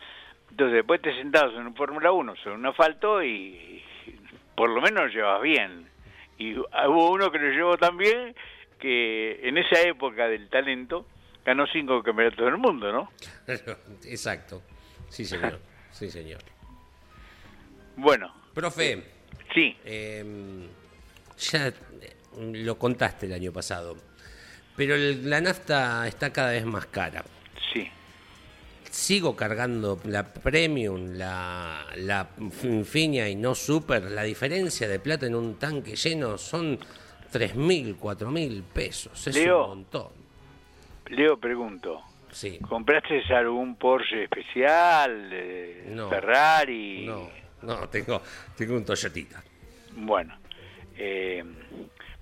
Entonces después te sentabas en un Fórmula 1 sobre un asfalto y, por lo menos lo llevas bien. Y hubo uno que lo llevó también que en esa época del talento ganó cinco campeonatos del mundo, ¿no? *laughs* Exacto. Sí, señor. *laughs* Sí, señor. Bueno. Profe. Sí. em, ya eh, lo contaste el año pasado, pero el- la nafta está cada vez más cara. Sí. Sigo cargando la premium, la, la Infinia y no super. La diferencia de plata en un tanque lleno son 3.000, 4.000 pesos. Es Leo. un montón. Leo, pregunto. Sí. ¿Compraste algún Porsche especial? eh, No. Ferrari? No, no, tengo, tengo un Toyotita. Bueno. Eh,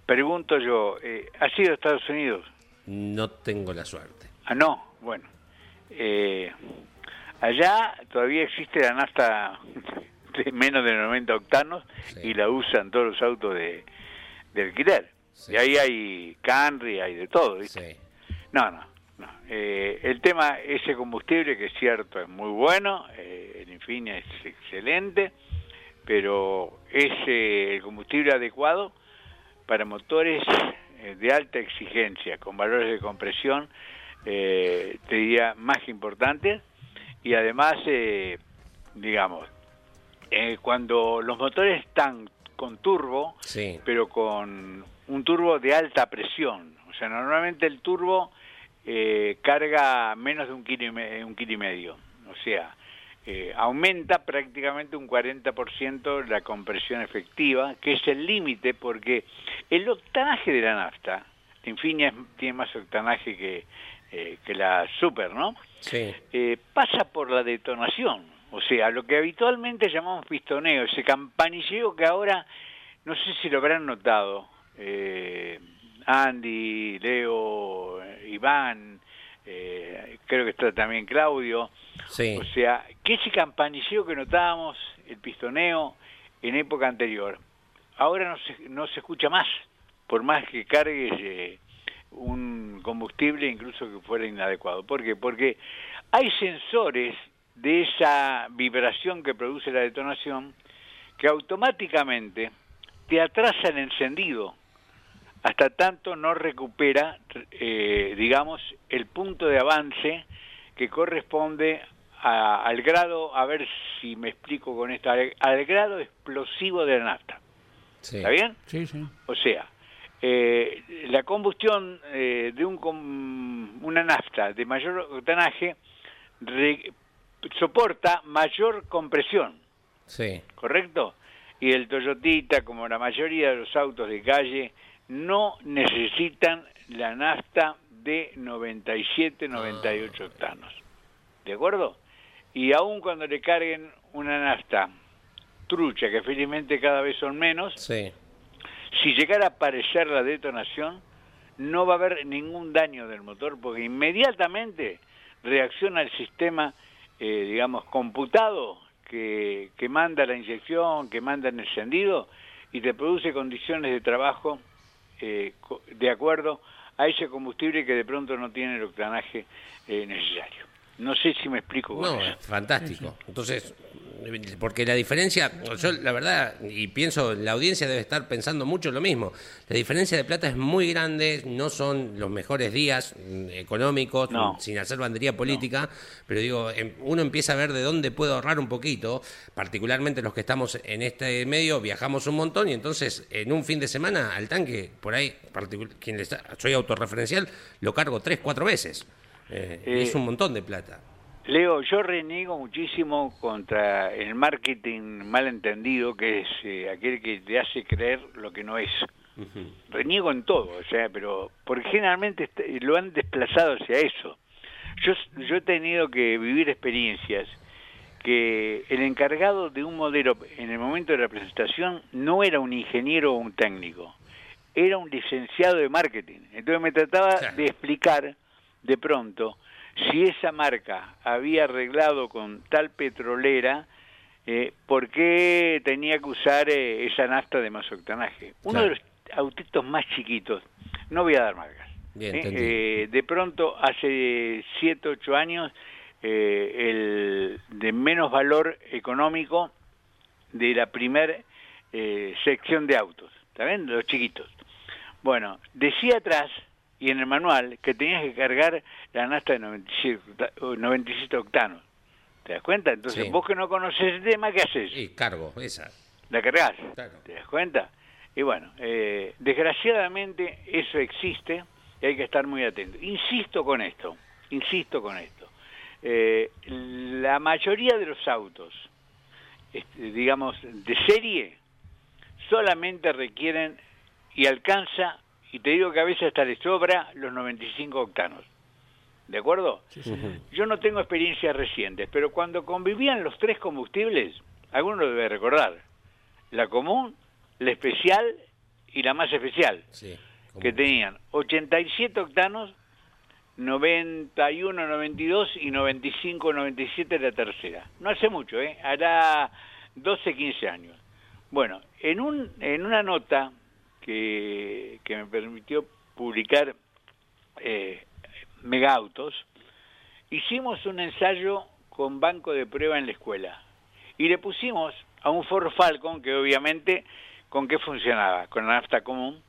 pregunto yo, eh, ¿has ido a Estados Unidos? No tengo la suerte. Ah, no, bueno. Eh, allá todavía existe la nafta *laughs* de menos de 90 octanos y la usan todos los autos de, de alquiler. Y ahí hay Camry, hay de todo, ¿viste? No, no, no. Eh, el tema, ese combustible, que es cierto, es muy bueno, eh, el Infinia es excelente, pero es eh, el combustible adecuado para motores eh, de alta exigencia, con valores de compresión, eh, te diría, más importantes, y además, eh, digamos, eh, cuando los motores están con turbo, Sí. pero con un turbo de alta presión, o sea, normalmente el turbo eh, carga menos de un kilo y, me- un kilo y medio, o sea, eh, aumenta prácticamente un 40% la compresión efectiva, que es el límite porque el octanaje de la nafta, Infinia tiene más octanaje que, eh, que la Super, ¿no? Sí. eh, pasa por la detonación, o sea, lo que habitualmente llamamos pistoneo, ese campanilleo que ahora, no sé si lo habrán notado, eh, Andy, Leo, Iván, eh, creo que está también Claudio, Sí. o sea, que ese campanilleo que notábamos, el pistoneo, en época anterior, ahora no se, no se escucha más, por más que cargues eh, un combustible incluso que fuera inadecuado. ¿Por qué? Porque hay sensores de esa vibración que produce la detonación que automáticamente te atrasa el encendido hasta tanto no recupera, eh, digamos, el punto de avance que corresponde a- al grado, a ver si me explico con esto, al, al grado explosivo de la nafta. ¿Está bien? Sí, sí. O sea, eh, la combustión eh, de un com- una nafta de mayor octanaje re- soporta mayor compresión, Sí. ¿correcto? Y el Toyotita, como la mayoría de los autos de calle, no necesitan la nafta de 97, 98 octanos. ¿De acuerdo? Y aun cuando le carguen una nafta trucha, que felizmente cada vez son menos, Sí. si llegara a aparecer la detonación, no va a haber ningún daño del motor porque inmediatamente reacciona el sistema, eh, digamos, computado que, que manda la inyección, que manda el encendido y te produce condiciones de trabajo eh, de acuerdo a ese combustible que de pronto no tiene el octanaje eh, necesario. No sé si me explico con No, eso. es fantástico. Entonces, porque la diferencia, yo la verdad, y pienso, la audiencia debe estar pensando mucho lo mismo. La diferencia de plata es muy grande, no son los mejores días mm, económicos, No. sin hacer bandería política, pero digo, em, uno empieza a ver de dónde puedo ahorrar un poquito, particularmente los que estamos en este medio, viajamos un montón y entonces en un fin de semana al tanque, por ahí, quien le está, soy autorreferencial, lo cargo tres, cuatro veces. Eh, y Eh, es un montón de plata. Leo, yo reniego muchísimo contra el marketing malentendido, que es eh, aquel que te hace creer lo que no es. Reniego en todo, o sea, pero porque generalmente est- lo han desplazado hacia eso. Yo, yo he tenido que vivir experiencias que el encargado de un modelo en el momento de la presentación no era un ingeniero o un técnico, era un licenciado de marketing. Entonces me trataba de explicar de pronto si esa marca había arreglado con tal petrolera, eh, por qué tenía que usar eh, esa nafta de más octanaje. Uno Claro. de los autitos más chiquitos. No voy a dar marcas. Bien, ¿eh? Eh, de pronto, hace 7, 8 años, eh, el de menos valor económico de la primer sección de autos, ¿está bien? Los chiquitos. Bueno, decía atrás y en el manual que tenías que cargar la nafta de 97, octa- 97 octanos. ¿Te das cuenta? Entonces, Sí. vos que no conoces el tema, ¿qué haces? Y cargo, esa. la cargas. Claro. ¿Te das cuenta? Y bueno, eh, desgraciadamente eso existe y hay que estar muy atento. Insisto con esto, insisto con esto. Eh, la mayoría de los autos, este, digamos, de serie, solamente requieren y alcanza, y te digo que a veces hasta le sobra los 95 octanos. ¿De acuerdo? Yo no tengo experiencias recientes, pero cuando convivían los tres combustibles, alguno lo debe recordar, la común, la especial y la más especial, Sí. que tenían 87 octanos, 91, 92 y 95, 97 la tercera. No hace mucho, ¿eh? Hará 12, 15 años. Bueno, en, un, en una nota que, que me permitió publicar eh, Megautos, hicimos un ensayo con banco de prueba en la escuela y le pusimos a un Ford Falcon que obviamente con qué funcionaba, con la nafta común,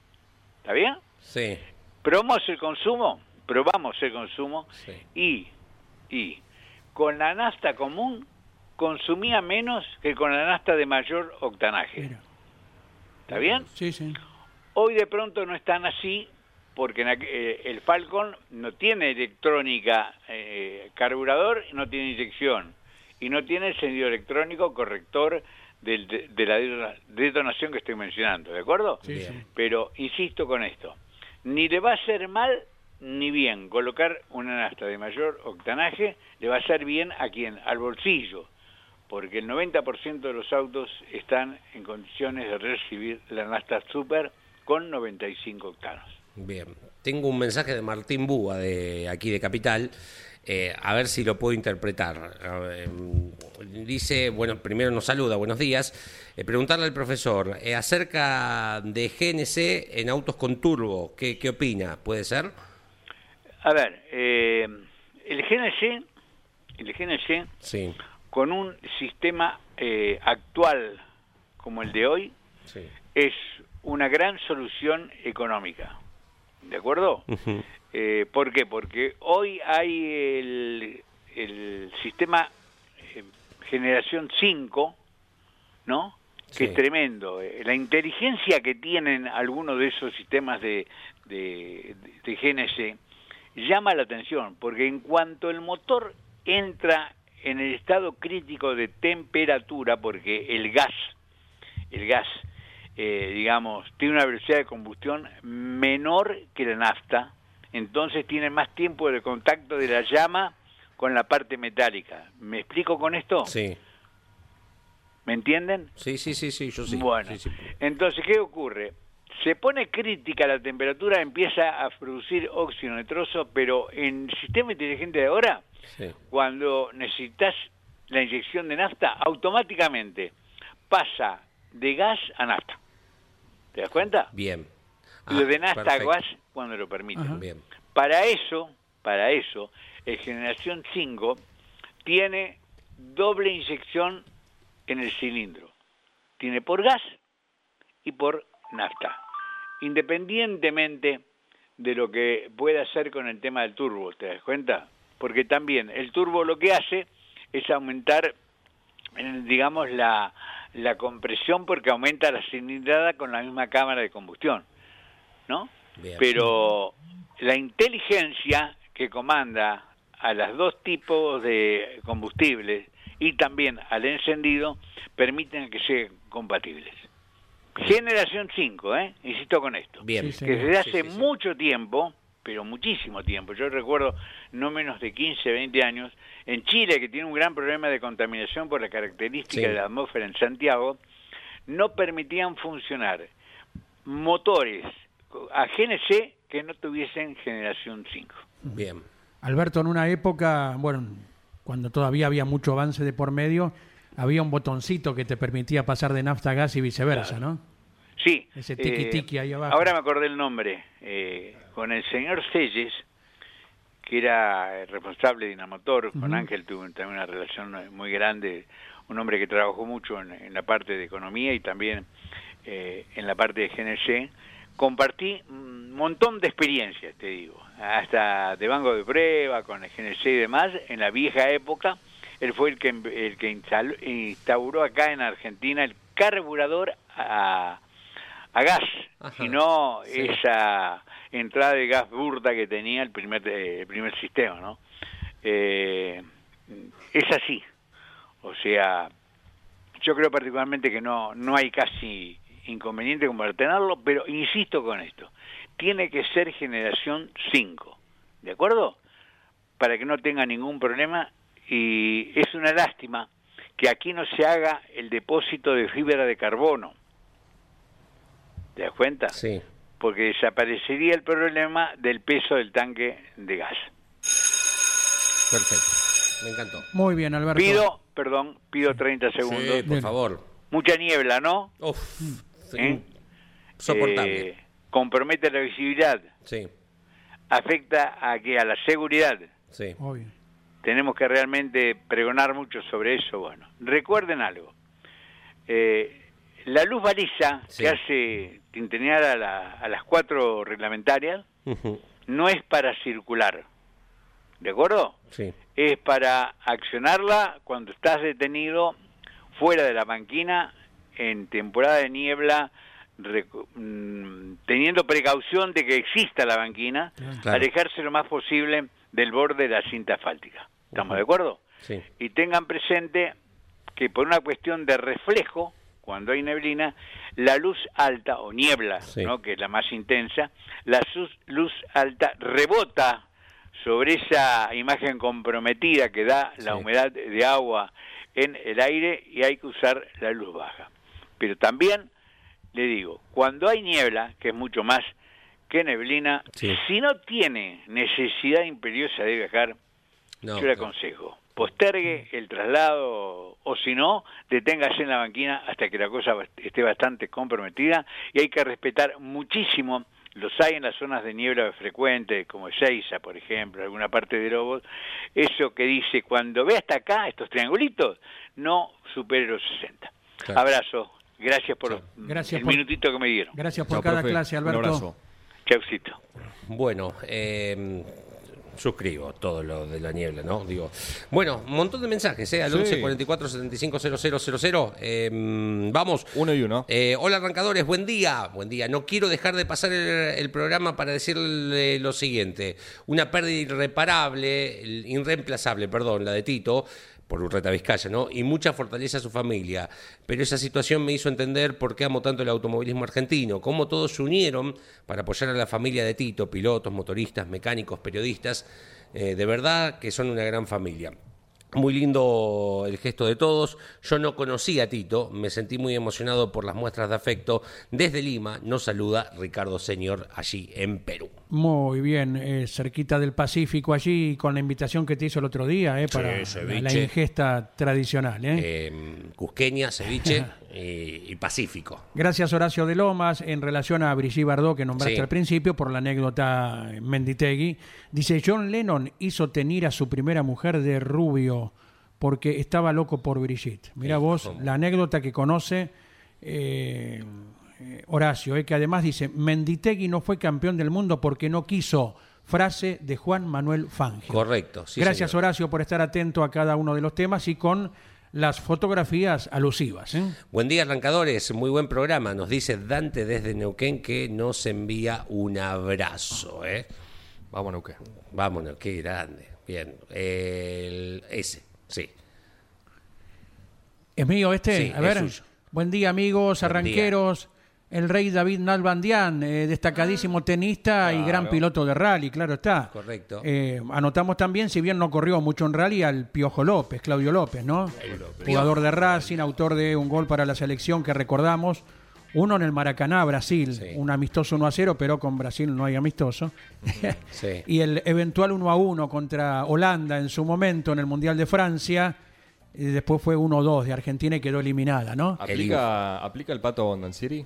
¿está bien? Sí, Probamos el consumo, probamos el consumo sí. y, y con la nafta común consumía menos que con la nafta de mayor octanaje. Mira. ¿Está bien? Sí, sí. Hoy de pronto no están así porque en aqu- eh, el Falcon no tiene electrónica eh, carburador, no tiene inyección y no tiene encendido electrónico corrector del- de, de la detonación que estoy mencionando, ¿de acuerdo? Sí. Pero insisto con esto, ni le va a hacer mal ni bien colocar una nafta de mayor octanaje, le va a hacer bien a quien, al bolsillo, porque el 90% de los autos están en condiciones de recibir la nafta super con 95 octanos. Bien. Tengo un mensaje de Martín Búa de aquí de Capital. eh, a ver si lo puedo interpretar. Mm, dice, bueno, primero nos saluda, buenos días. Eh, preguntarle al profesor eh, acerca de GNC en autos con turbo, ¿qué, qué opina? ¿Puede ser? A ver, eh, el GNC, el GNC Sí, con un sistema eh, actual como el de hoy sí. es una gran solución económica. ¿De acuerdo? Eh, ¿Por qué? Porque hoy hay el, el sistema eh, generación 5, ¿no? Que es tremendo. Eh, La inteligencia que tienen algunos de esos sistemas de, de, de GNC llama la atención, porque en cuanto el motor entra en el estado crítico de temperatura, porque el gas, el gas, eh, digamos, tiene una velocidad de combustión menor que la nafta, entonces tiene más tiempo de contacto de la llama con la parte metálica. ¿Me explico con esto? Sí, ¿Me entienden? sí, sí, sí, sí, yo sí. Bueno, Sí, sí. entonces, ¿qué ocurre? Se pone crítica la temperatura, empieza a producir óxido nitroso, pero en el sistema inteligente de ahora, Sí. cuando necesitas la inyección de nafta, automáticamente pasa de gas a nafta. ¿Te das cuenta? Bien. Y de Ah, nafta perfecto. a gas cuando lo permite. Ajá. Bien. Para eso, para eso, el generación 5 tiene doble inyección en el cilindro. Tiene por gas y por nafta. Independientemente de lo que pueda hacer con el tema del turbo, ¿te das cuenta? Porque también el turbo lo que hace es aumentar, digamos, la, la compresión porque aumenta la cilindrada con la misma cámara de combustión, ¿no? Bien. Pero la inteligencia que comanda a los dos tipos de combustibles y también al encendido permiten que sean compatibles. Generación 5, ¿eh? insisto con esto. Bien. Sí, Que desde hace sí, sí. mucho tiempo, pero muchísimo tiempo, yo recuerdo no menos de 15, 20 años, en Chile, que tiene un gran problema de contaminación por la característica Sí. de la atmósfera en Santiago, no permitían funcionar motores a GNC que no tuviesen generación 5. Bien. Alberto, en una época, bueno, cuando todavía había mucho avance de por medio, había un botoncito que te permitía pasar de nafta a gas y viceversa, ¿no? Sí. Ese eh, tiqui-tiqui ahí abajo. Ahora me acordé el nombre. eh, con el señor Selles, que era el responsable de Dinamotor, con. Ángel tuve también una relación muy grande, un hombre que trabajó mucho en, en la parte de economía y también eh, en la parte de GNC. Compartí un montón de experiencias, te digo, hasta de banco de prueba, con el GNC y demás, en la vieja época. Él fue el que, el que instaló- instauró acá en Argentina el carburador a, a gas Ajá, y no sí. esa entrada de gas burda que tenía el primer eh, el primer sistema no Eh, es así. O sea yo creo particularmente que no no hay casi inconveniente como tenerlo pero insisto con esto. Tiene que ser generación 5 de acuerdo para que no tenga ningún problema y es una lástima que aquí no se haga el depósito de fibra de carbono. ¿Te das cuenta? Sí. Porque desaparecería el problema del peso del tanque de gas. Perfecto. Me encantó. Muy bien, Alberto. Pido, perdón, pido 30 segundos. Sí, por Bien. favor. Mucha niebla, ¿no? Uf, sí, ¿Eh? Soportable. Eh, compromete la visibilidad, sí, afecta a que a la seguridad. sí. Obvio. Tenemos que realmente pregonar mucho sobre eso. Bueno, recuerden algo. Eh, la luz baliza Sí. que hace tintenear a, la- a las cuatro reglamentarias no es para circular. ¿De acuerdo? Sí. es para accionarla cuando estás detenido fuera de la banquina en temporada de niebla, mm, teniendo precaución de que exista la banquina, Claro. alejarse lo más posible del borde de la cinta asfáltica. ¿Estamos de acuerdo? Sí. Y tengan presente que por una cuestión de reflejo, cuando hay neblina, la luz alta o niebla, Sí. ¿no? que es la más intensa, la luz alta rebota sobre esa imagen comprometida que da la Sí. humedad de agua en el aire y hay que usar la luz baja. Pero también le digo, cuando hay niebla, que es mucho más que neblina, Sí. si no tiene necesidad imperiosa de viajar, No, yo le aconsejo, postergue el traslado o si no, deténgase en la banquina hasta que la cosa esté bastante comprometida y hay que respetar muchísimo, los hay en las zonas de niebla frecuente, como Ezeiza, por ejemplo, alguna parte de Lobos, eso que dice, cuando ve hasta acá, estos triangulitos, no supere los 60. Claro. Abrazo, gracias por Gracias el por- minutito que me dieron. Gracias por cada profe. clase, Un Alberto. abrazo. Chaucito. Bueno, eh, suscribo todo lo de la niebla, ¿no? Digo, bueno, un montón de mensajes, ¿eh? Al Sí. 11 44 75 000. Eh, vamos. Uno y uno. Eh, hola arrancadores, buen día, buen día. No quiero dejar de pasar el, el programa para decirle lo siguiente. Una pérdida irreparable, irreemplazable, perdón, la de Tito, por Urreta Vizcaya, ¿no? Y mucha fortaleza a su familia. Pero esa situación me hizo entender por qué amo tanto el automovilismo argentino, cómo todos se unieron para apoyar a la familia de Tito, pilotos, motoristas, mecánicos, periodistas. Eh, de verdad que son una gran familia. Muy lindo el gesto de todos. Yo no conocí a Tito, me sentí muy emocionado por las muestras de afecto. Desde Lima nos saluda Ricardo Señor allí en Perú. Muy bien, eh, cerquita del Pacífico allí con la invitación que te hizo el otro día, eh, para la, ingesta tradicional. eh. Eh, Cusqueña, ceviche *laughs* y, y Pacífico. Gracias Horacio de Lomas. En relación a Brigitte Bardot, que nombraste Sí. al principio, por la anécdota eh, Menditegui, dice, John Lennon hizo tener a su primera mujer de rubio porque estaba loco por Brigitte. Mira vos, ¿cómo? la anécdota que conoce eh, eh, Horacio, eh, que además dice, Menditegui no fue campeón del mundo porque no quiso. Frase de Juan Manuel Fangio. Correcto. sí, Gracias señor. Horacio por estar atento a cada uno de los temas y con las fotografías alusivas. ¿eh? Buen día, arrancadores. Muy buen programa. Nos dice Dante desde Neuquén que nos envía un abrazo. ¿eh? Vamos, Neuquén. Vámonos, qué grande. Bien. El, ese, sí. ¿Es mío este? Sí, a es ver. suyo. Buen día, amigos, Buen arranqueros. El rey David Nalbandián, eh, destacadísimo tenista y Claro. gran piloto de rally, claro está. Correcto. Eh, anotamos también, si bien no corrió mucho en rally, al Piojo López, Claudio López, ¿no? Jugador de Racing, autor de un gol para la selección que recordamos. Uno en el Maracaná, Brasil, Sí. un amistoso 1 a 0, pero con Brasil no hay amistoso. Sí. *laughs* y el eventual 1 a 1 contra Holanda en su momento en el Mundial de Francia. Y después fue 1 2 de Argentina y quedó eliminada, ¿no? ¿Aplica, ¿Aplica el pato Bondancieri?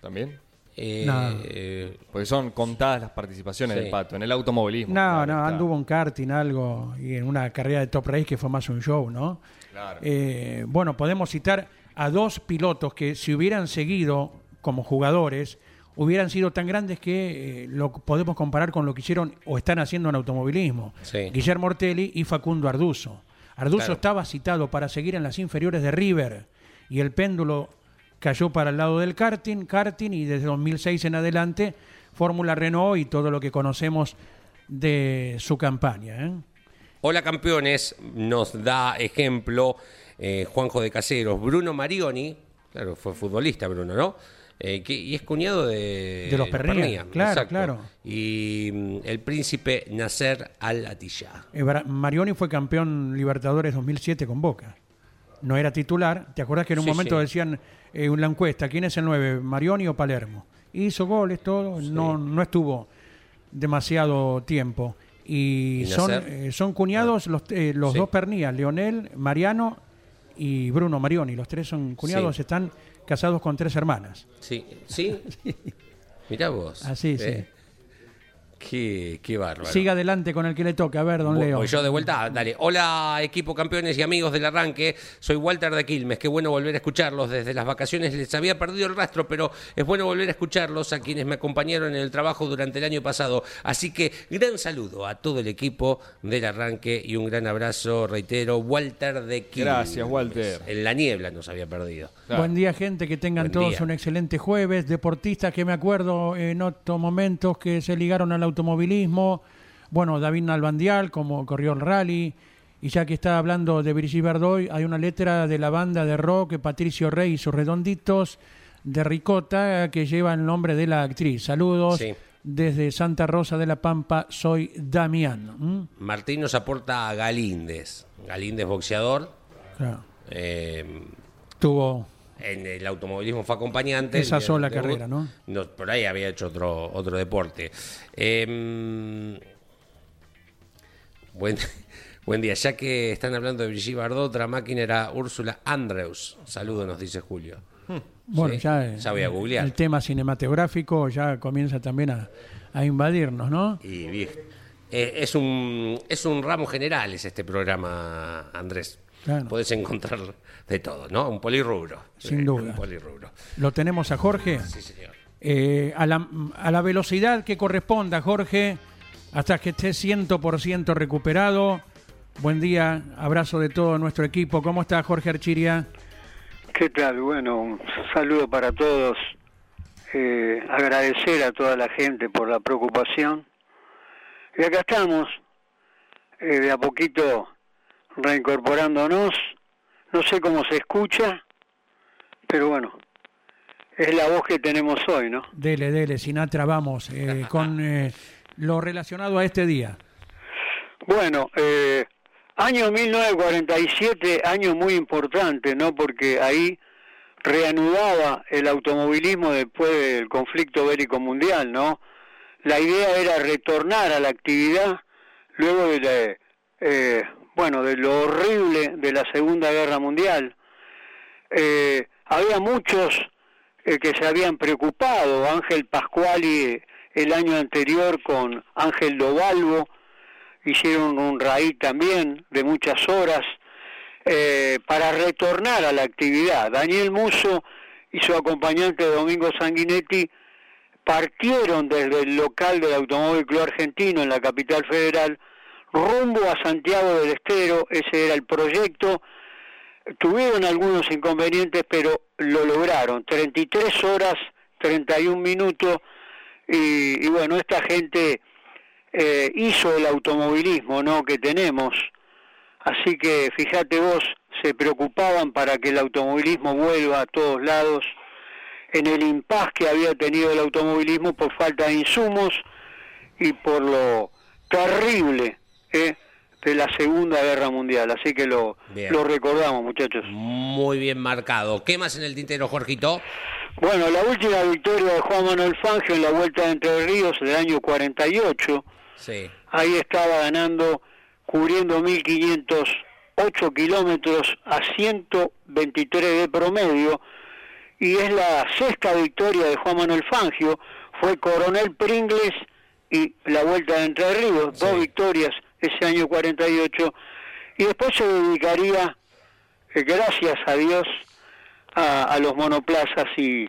¿También? Eh, No. eh, Porque son contadas las participaciones Sí. del pato. En el automovilismo. No, claro, no, está. anduvo en karting algo y en una carrera de top race que fue más un show, ¿no? Claro. Eh, bueno, podemos citar a dos pilotos que si hubieran seguido como jugadores hubieran sido tan grandes que eh, lo podemos comparar con lo que hicieron o están haciendo en automovilismo. Sí. Guillermo Ortelli y Facundo Arduzo. Arduzo Claro. estaba citado para seguir en las inferiores de River y el péndulo cayó para el lado del karting, karting y desde 2006 en adelante Fórmula Renault y todo lo que conocemos de su campaña. ¿eh? Hola campeones, nos da ejemplo eh, Juanjo de Caseros, Bruno Marioni, claro, fue futbolista Bruno, ¿no? Eh, que- y es cuñado de, De los Pernía, claro, claro. Y mm, el príncipe Nasser Al-Attiyah. Eh, Marioni fue campeón Libertadores 2007 con Boca. No era titular. ¿Te acuerdas que en un Sí, momento sí. decían eh, en la encuesta, ¿quién es el 9? ¿Marioni o Palermo? Hizo goles, todo. No, no estuvo demasiado tiempo. Y, ¿Y son, eh, son cuñados los, eh, los Sí. dos Pernías, Leonel, Mariano y Bruno Marioni. Los tres son cuñados, Sí. están casados con tres hermanas. Sí, sí. *laughs* Mirá vos. Así, ¿eh? sí. Qué, qué bárbaro. Siga adelante con el que le toca. A ver, don Leo. voy yo de vuelta, dale. Hola, equipo campeones y amigos del arranque. Soy Walter de Quilmes. Qué bueno volver a escucharlos. Desde las vacaciones les había perdido el rastro, pero es bueno volver a escucharlos a quienes me acompañaron en el trabajo durante el año pasado. Así que gran saludo a todo el equipo del arranque y un gran abrazo, reitero, Walter de Quilmes. Gracias, Walter. En la niebla nos había perdido. Claro. Buen día, gente, que tengan Buen todos día. un excelente jueves. Deportistas que me acuerdo en otros momentos que se ligaron al automovilismo. Bueno, David Nalbandial, como corrió el rally. Y ya que está hablando de Brigitte Bardot, hay una letra de la banda de rock Patricio Rey y sus redonditos de Ricota que lleva el nombre de la actriz. Saludos Sí. desde Santa Rosa de la Pampa, soy Damián. ¿Mm? Martín nos aporta a Galíndez. Galíndez, boxeador. Claro. Eh, Tuvo en el automovilismo fue acompañante. Esa sola carrera, ¿no? Por ahí había hecho otro, otro deporte. Eh, buen, *laughs* buen día. Ya que están hablando de Brigitte Bardot, otra máquina era Úrsula Andrews. Saludos, nos dice Julio. Bueno, Sí, ya, eh, ya voy a googlear. el tema cinematográfico ya comienza también a, a invadirnos, ¿no? Y bien. Eh, es, un, es un ramo general es este programa, Andrés. Claro. Puedes encontrar de todo, ¿no? Un polirrubro. Sin Eh, duda. Un polirrubro. Lo tenemos a Jorge. Sí, señor. Eh, a, la, a la velocidad que corresponda, Jorge, hasta que esté 100% recuperado. Buen día, abrazo de todo nuestro equipo. ¿Cómo está Jorge Archiria? ¿Qué tal? Bueno, un saludo para todos. Eh, agradecer a toda la gente por la preocupación. Y acá estamos, eh, de a poquito reincorporándonos. No sé cómo se escucha, pero bueno, es la voz que tenemos hoy, ¿no? Dele, dele, Sinatra, vamos, eh, *laughs* con eh, lo relacionado a este día. Bueno, eh, año 1947, año muy importante, ¿no? Porque ahí reanudaba el automovilismo después del conflicto bélico mundial, ¿no? La idea era retornar a la actividad luego de la, eh, bueno, de lo horrible de la Segunda Guerra Mundial. Eh, había muchos eh, que se habían preocupado, Ángel Pascuali el año anterior con Ángel Dovalvo, hicieron un raíz también de muchas horas eh, para retornar a la actividad. Daniel Muso y su acompañante Domingo Sanguinetti partieron desde el local del Automóvil Club Argentino en la capital federal rumbo a Santiago del Estero, ese era el proyecto. Tuvieron algunos inconvenientes, pero lo lograron. 33 horas, 31 minutos, y, bueno, esta gente eh, hizo el automovilismo ¿no? que tenemos. Así que fíjate vos, se preocupaban para que el automovilismo vuelva a todos lados en el impas que había tenido el automovilismo por falta de insumos y por lo terrible ¿eh? de la Segunda Guerra Mundial. Así que lo, Bien. lo recordamos, muchachos. Muy bien marcado. ¿Qué más en el tintero, Jorgito? Bueno, la última victoria de Juan Manuel Fangio en la Vuelta de Entre Ríos del año 48, Sí. ahí estaba ganando, cubriendo 1.508 kilómetros a 123 de promedio, y es la sexta victoria de Juan Manuel Fangio, fue Coronel Pringles y la Vuelta de Entre Ríos, dos victorias ese año 48, y después se dedicaría, eh, gracias a Dios, a, a los monoplazas y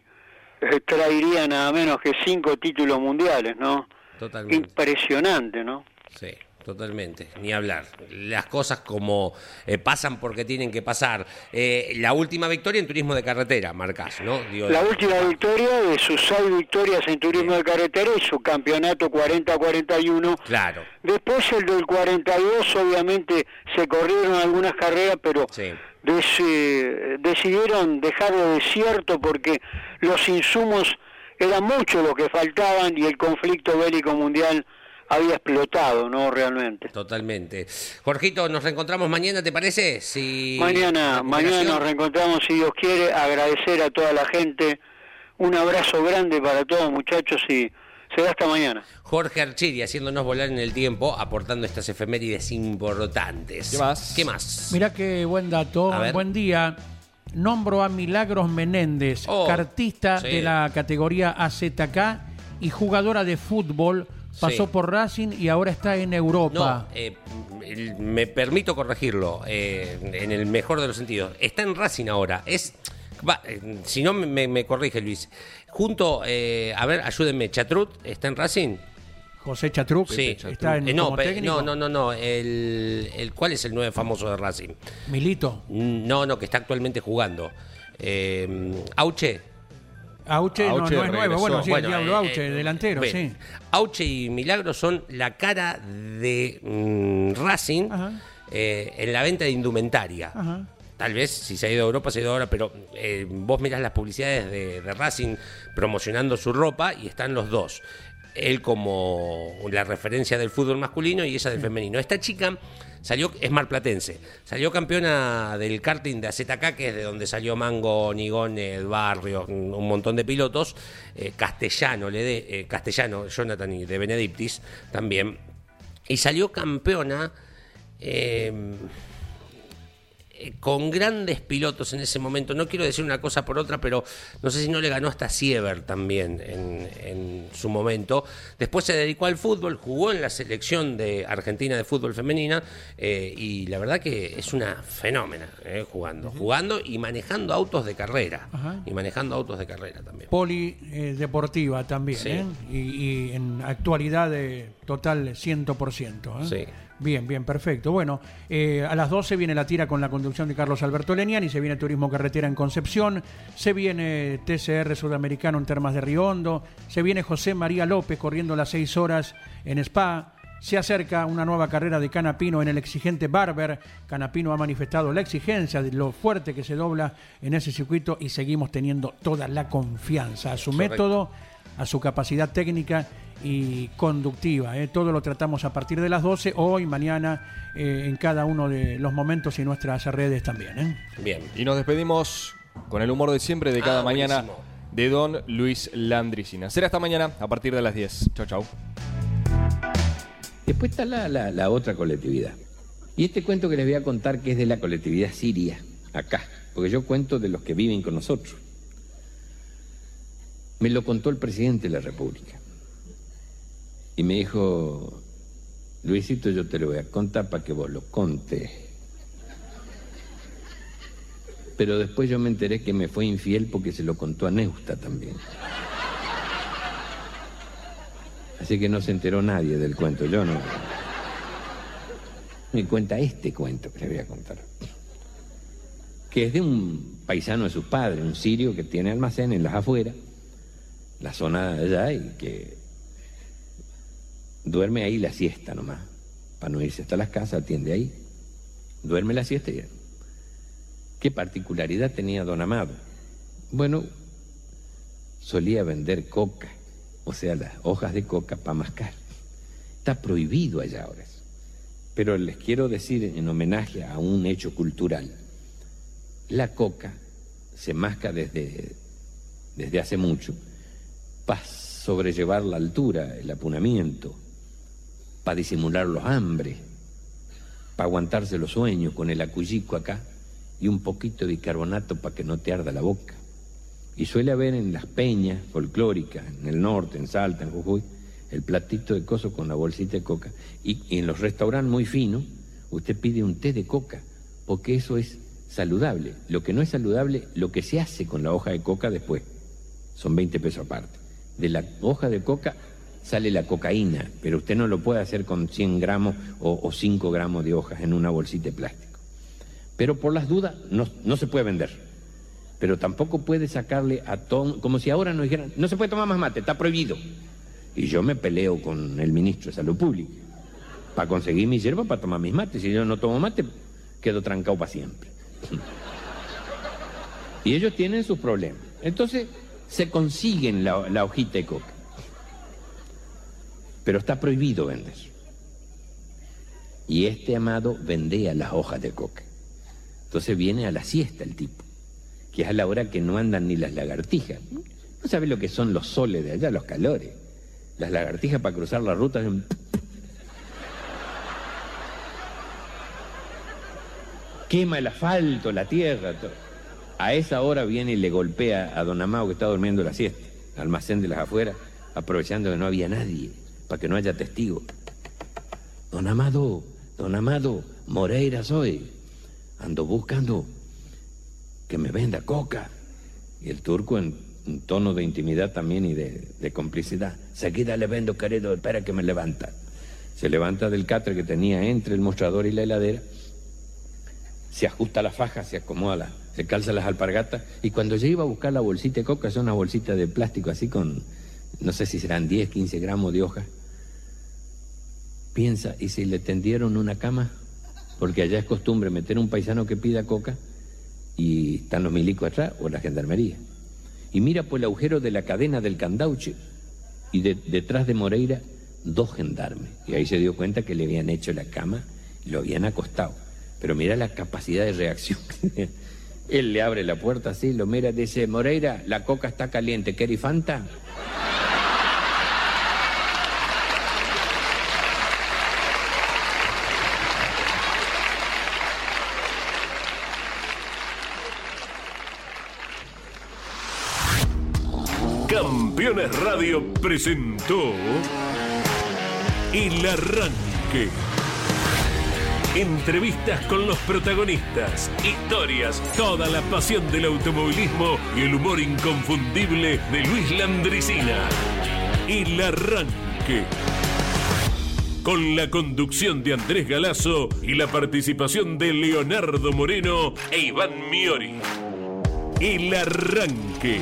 eh, traería nada menos que cinco títulos mundiales, ¿no? Totalmente. Impresionante, ¿no? Sí, totalmente. Ni hablar. Las cosas como eh, pasan porque tienen que pasar. Eh, la última victoria en turismo de carretera, marcás, ¿no? Digo, La última victoria de sus seis victorias en turismo de carretera y su campeonato 40-41. Claro. Después el del 42, obviamente se corrieron algunas carreras, pero Sí. des- eh, decidieron dejarlo desierto porque los insumos eran muchos los que faltaban y el conflicto bélico mundial había explotado, ¿no? Realmente. Totalmente. Jorgito, nos reencontramos mañana, ¿te parece? Si Mañana, mañana nos reencontramos si Dios quiere, agradecer a toda la gente, un abrazo grande para todos muchachos y será hasta mañana. Jorge Archiri haciéndonos volar en el tiempo, aportando estas efemérides importantes. ¿Qué más? ¿Qué más? Mirá qué buen dato, buen día. Nombro a Milagros Menéndez, Oh, cartista sí. de la categoría AZK y jugadora de fútbol. Pasó Sí. por Racing y ahora está en Europa. No, eh, me permito corregirlo eh, en el mejor de los sentidos. Está en Racing ahora. Es, va, eh, si no me, me- corrige Luis. Junto, a ver, ayúdenme. Chatrut está en Racing. José Chatruc Sí, está en no, como técnico. no, no, no, no. El, el, ¿Cuál es el nueve famoso de Racing? Milito. No, no, que está actualmente jugando. Auche. Auche, no, es nuevo. Bueno, sí, Bueno, el Diablo eh, Auche, eh, delantero, bien. sí. Auche y Milagro son la cara de mm, Racing eh, en la venta de indumentaria. Ajá. Tal vez si se ha ido a Europa, se ha ido ahora, pero eh, vos mirás las publicidades de, de Racing promocionando su ropa y están los dos. Él como la referencia del fútbol masculino y ella del femenino. Esta chica salió, es marplatense, salió campeona del karting de AZK, que es de donde salió Mango, Nigón, El Barrio, un un montón de pilotos. eh, castellano, le de, eh, castellano, Jonathan y de Benedictis también. Y salió campeona. eh, con grandes pilotos en ese momento. No quiero decir una cosa por otra, pero no sé si no le ganó hasta Siever también en, en su momento. Después se dedicó al fútbol, jugó en la selección de Argentina de fútbol femenina eh, y la verdad que es una fenómena eh, jugando, jugando y manejando autos de carrera. Ajá. Y manejando autos de carrera también. Polideportiva también, Sí. ¿eh? Y, y en actualidad de total 100%. ¿eh? Sí. Bien, bien, perfecto. Bueno, eh, a las 12 viene la tira con la conducción de Carlos Alberto Leniani, se viene Turismo Carretera en Concepción, se viene TCR Sudamericano en Termas de Río Hondo, se viene José María López corriendo las 6 horas en Spa, se acerca una nueva carrera de Canapino en el exigente Barber. Canapino ha manifestado la exigencia de lo fuerte que se dobla en ese circuito y seguimos teniendo toda la confianza a su Correcto. método, a su capacidad técnica y conductiva. ¿eh? Todo lo tratamos a partir de las 12, hoy, mañana, eh, en cada uno de los momentos y nuestras redes también. ¿eh? Bien. Y nos despedimos con el humor de siempre de cada Ah, mañana buenísimo. de Don Luis Landricina. Será hasta mañana a partir de las 10. Chau, chau. Después está la, la- la otra colectividad. Y este cuento que les voy a contar que es de la colectividad siria, acá, porque yo cuento de los que viven con nosotros. Me lo contó el presidente de la República. Y me dijo, Luisito, yo te lo voy a contar para que vos lo contes. Pero después yo me enteré que me fue infiel porque se lo contó a Neusta también. Así que no se enteró nadie del cuento, yo no. Me cuenta este cuento que les voy a contar. Que es de un paisano de sus padres, un sirio que tiene almacén en las afueras, la zona de allá, y que duerme ahí la siesta nomás, para no irse hasta las casas, atiende ahí, duerme la siesta y... ¿Qué particularidad tenía don Amado? Bueno, solía vender coca, o sea, las hojas de coca para mascar. Está prohibido allá ahora. Pero les quiero decir en homenaje a un hecho cultural. La coca se masca desde, desde hace mucho para sobrellevar la altura, el apunamiento, para disimular los hambres, para aguantarse los sueños con el acullico acá y un poquito de bicarbonato para que no te arda la boca. Y suele haber en las peñas folclóricas, en el norte, en Salta, en Jujuy, el platito de coso con la bolsita de coca. Y, y en los restaurantes muy finos, usted pide un té de coca, porque eso es saludable. Lo que no es saludable, lo que se hace con la hoja de coca después. Son 20 pesos aparte. De la hoja de coca sale la cocaína, pero usted no lo puede hacer con 100 gramos o, o 5 gramos de hojas en una bolsita de plástico. Pero por las dudas no, no se puede vender. Pero tampoco puede sacarle a todo, como si ahora nos dijeran, no se puede tomar más mate, está prohibido. Y yo me peleo con el ministro de Salud Pública para conseguir mi hierba para tomar mis mates. Si yo no tomo mate, quedo trancado para siempre. *laughs* Y ellos tienen sus problemas. Entonces se consiguen la, la hojita de coca. Pero está prohibido vender. Y este amado vendía las hojas de coca. Entonces viene a la siesta el tipo, que es a la hora que no andan ni las lagartijas. No sabe lo que son los soles de allá, los calores. Las lagartijas para cruzar la ruta hacen quema el asfalto, la tierra. todo. A esa hora viene y le golpea a don Amado que está durmiendo la siesta, almacén de las afueras, aprovechando que no había nadie, para que no haya testigo. Don Amado, don Amado, Moreira soy. Ando buscando que me venda coca. Y el turco en un tono de intimidad también y de, de complicidad. Seguida le vendo, querido, espera que me levanta. Se levanta del catre que tenía entre el mostrador y la heladera se ajusta la faja, se acomoda, la- se calza las alpargatas y cuando yo iba a buscar la bolsita de coca, son unas bolsitas de plástico así con, no sé si serán 10, 15 gramos de hoja, piensa, ¿y si le tendieron una cama? Porque allá es costumbre meter un paisano que pida coca y están los milicos atrás o la gendarmería. Y mira por el agujero de la cadena del candauche y de- detrás de Moreira dos gendarmes. Y ahí se dio cuenta que le habían hecho la cama y lo habían acostado. Pero mira la capacidad de reacción. *laughs* Él le abre la puerta así, lo mira dice, Moreira, la coca está caliente, ¿querés Fanta? Radio presentó El Arranque. Entrevistas con los protagonistas, historias, toda la pasión del automovilismo y el humor inconfundible de Luis Landricina. El Arranque. Con la conducción de Andrés Galazo y la participación de Leonardo Moreno e Iván Miori. El Arranque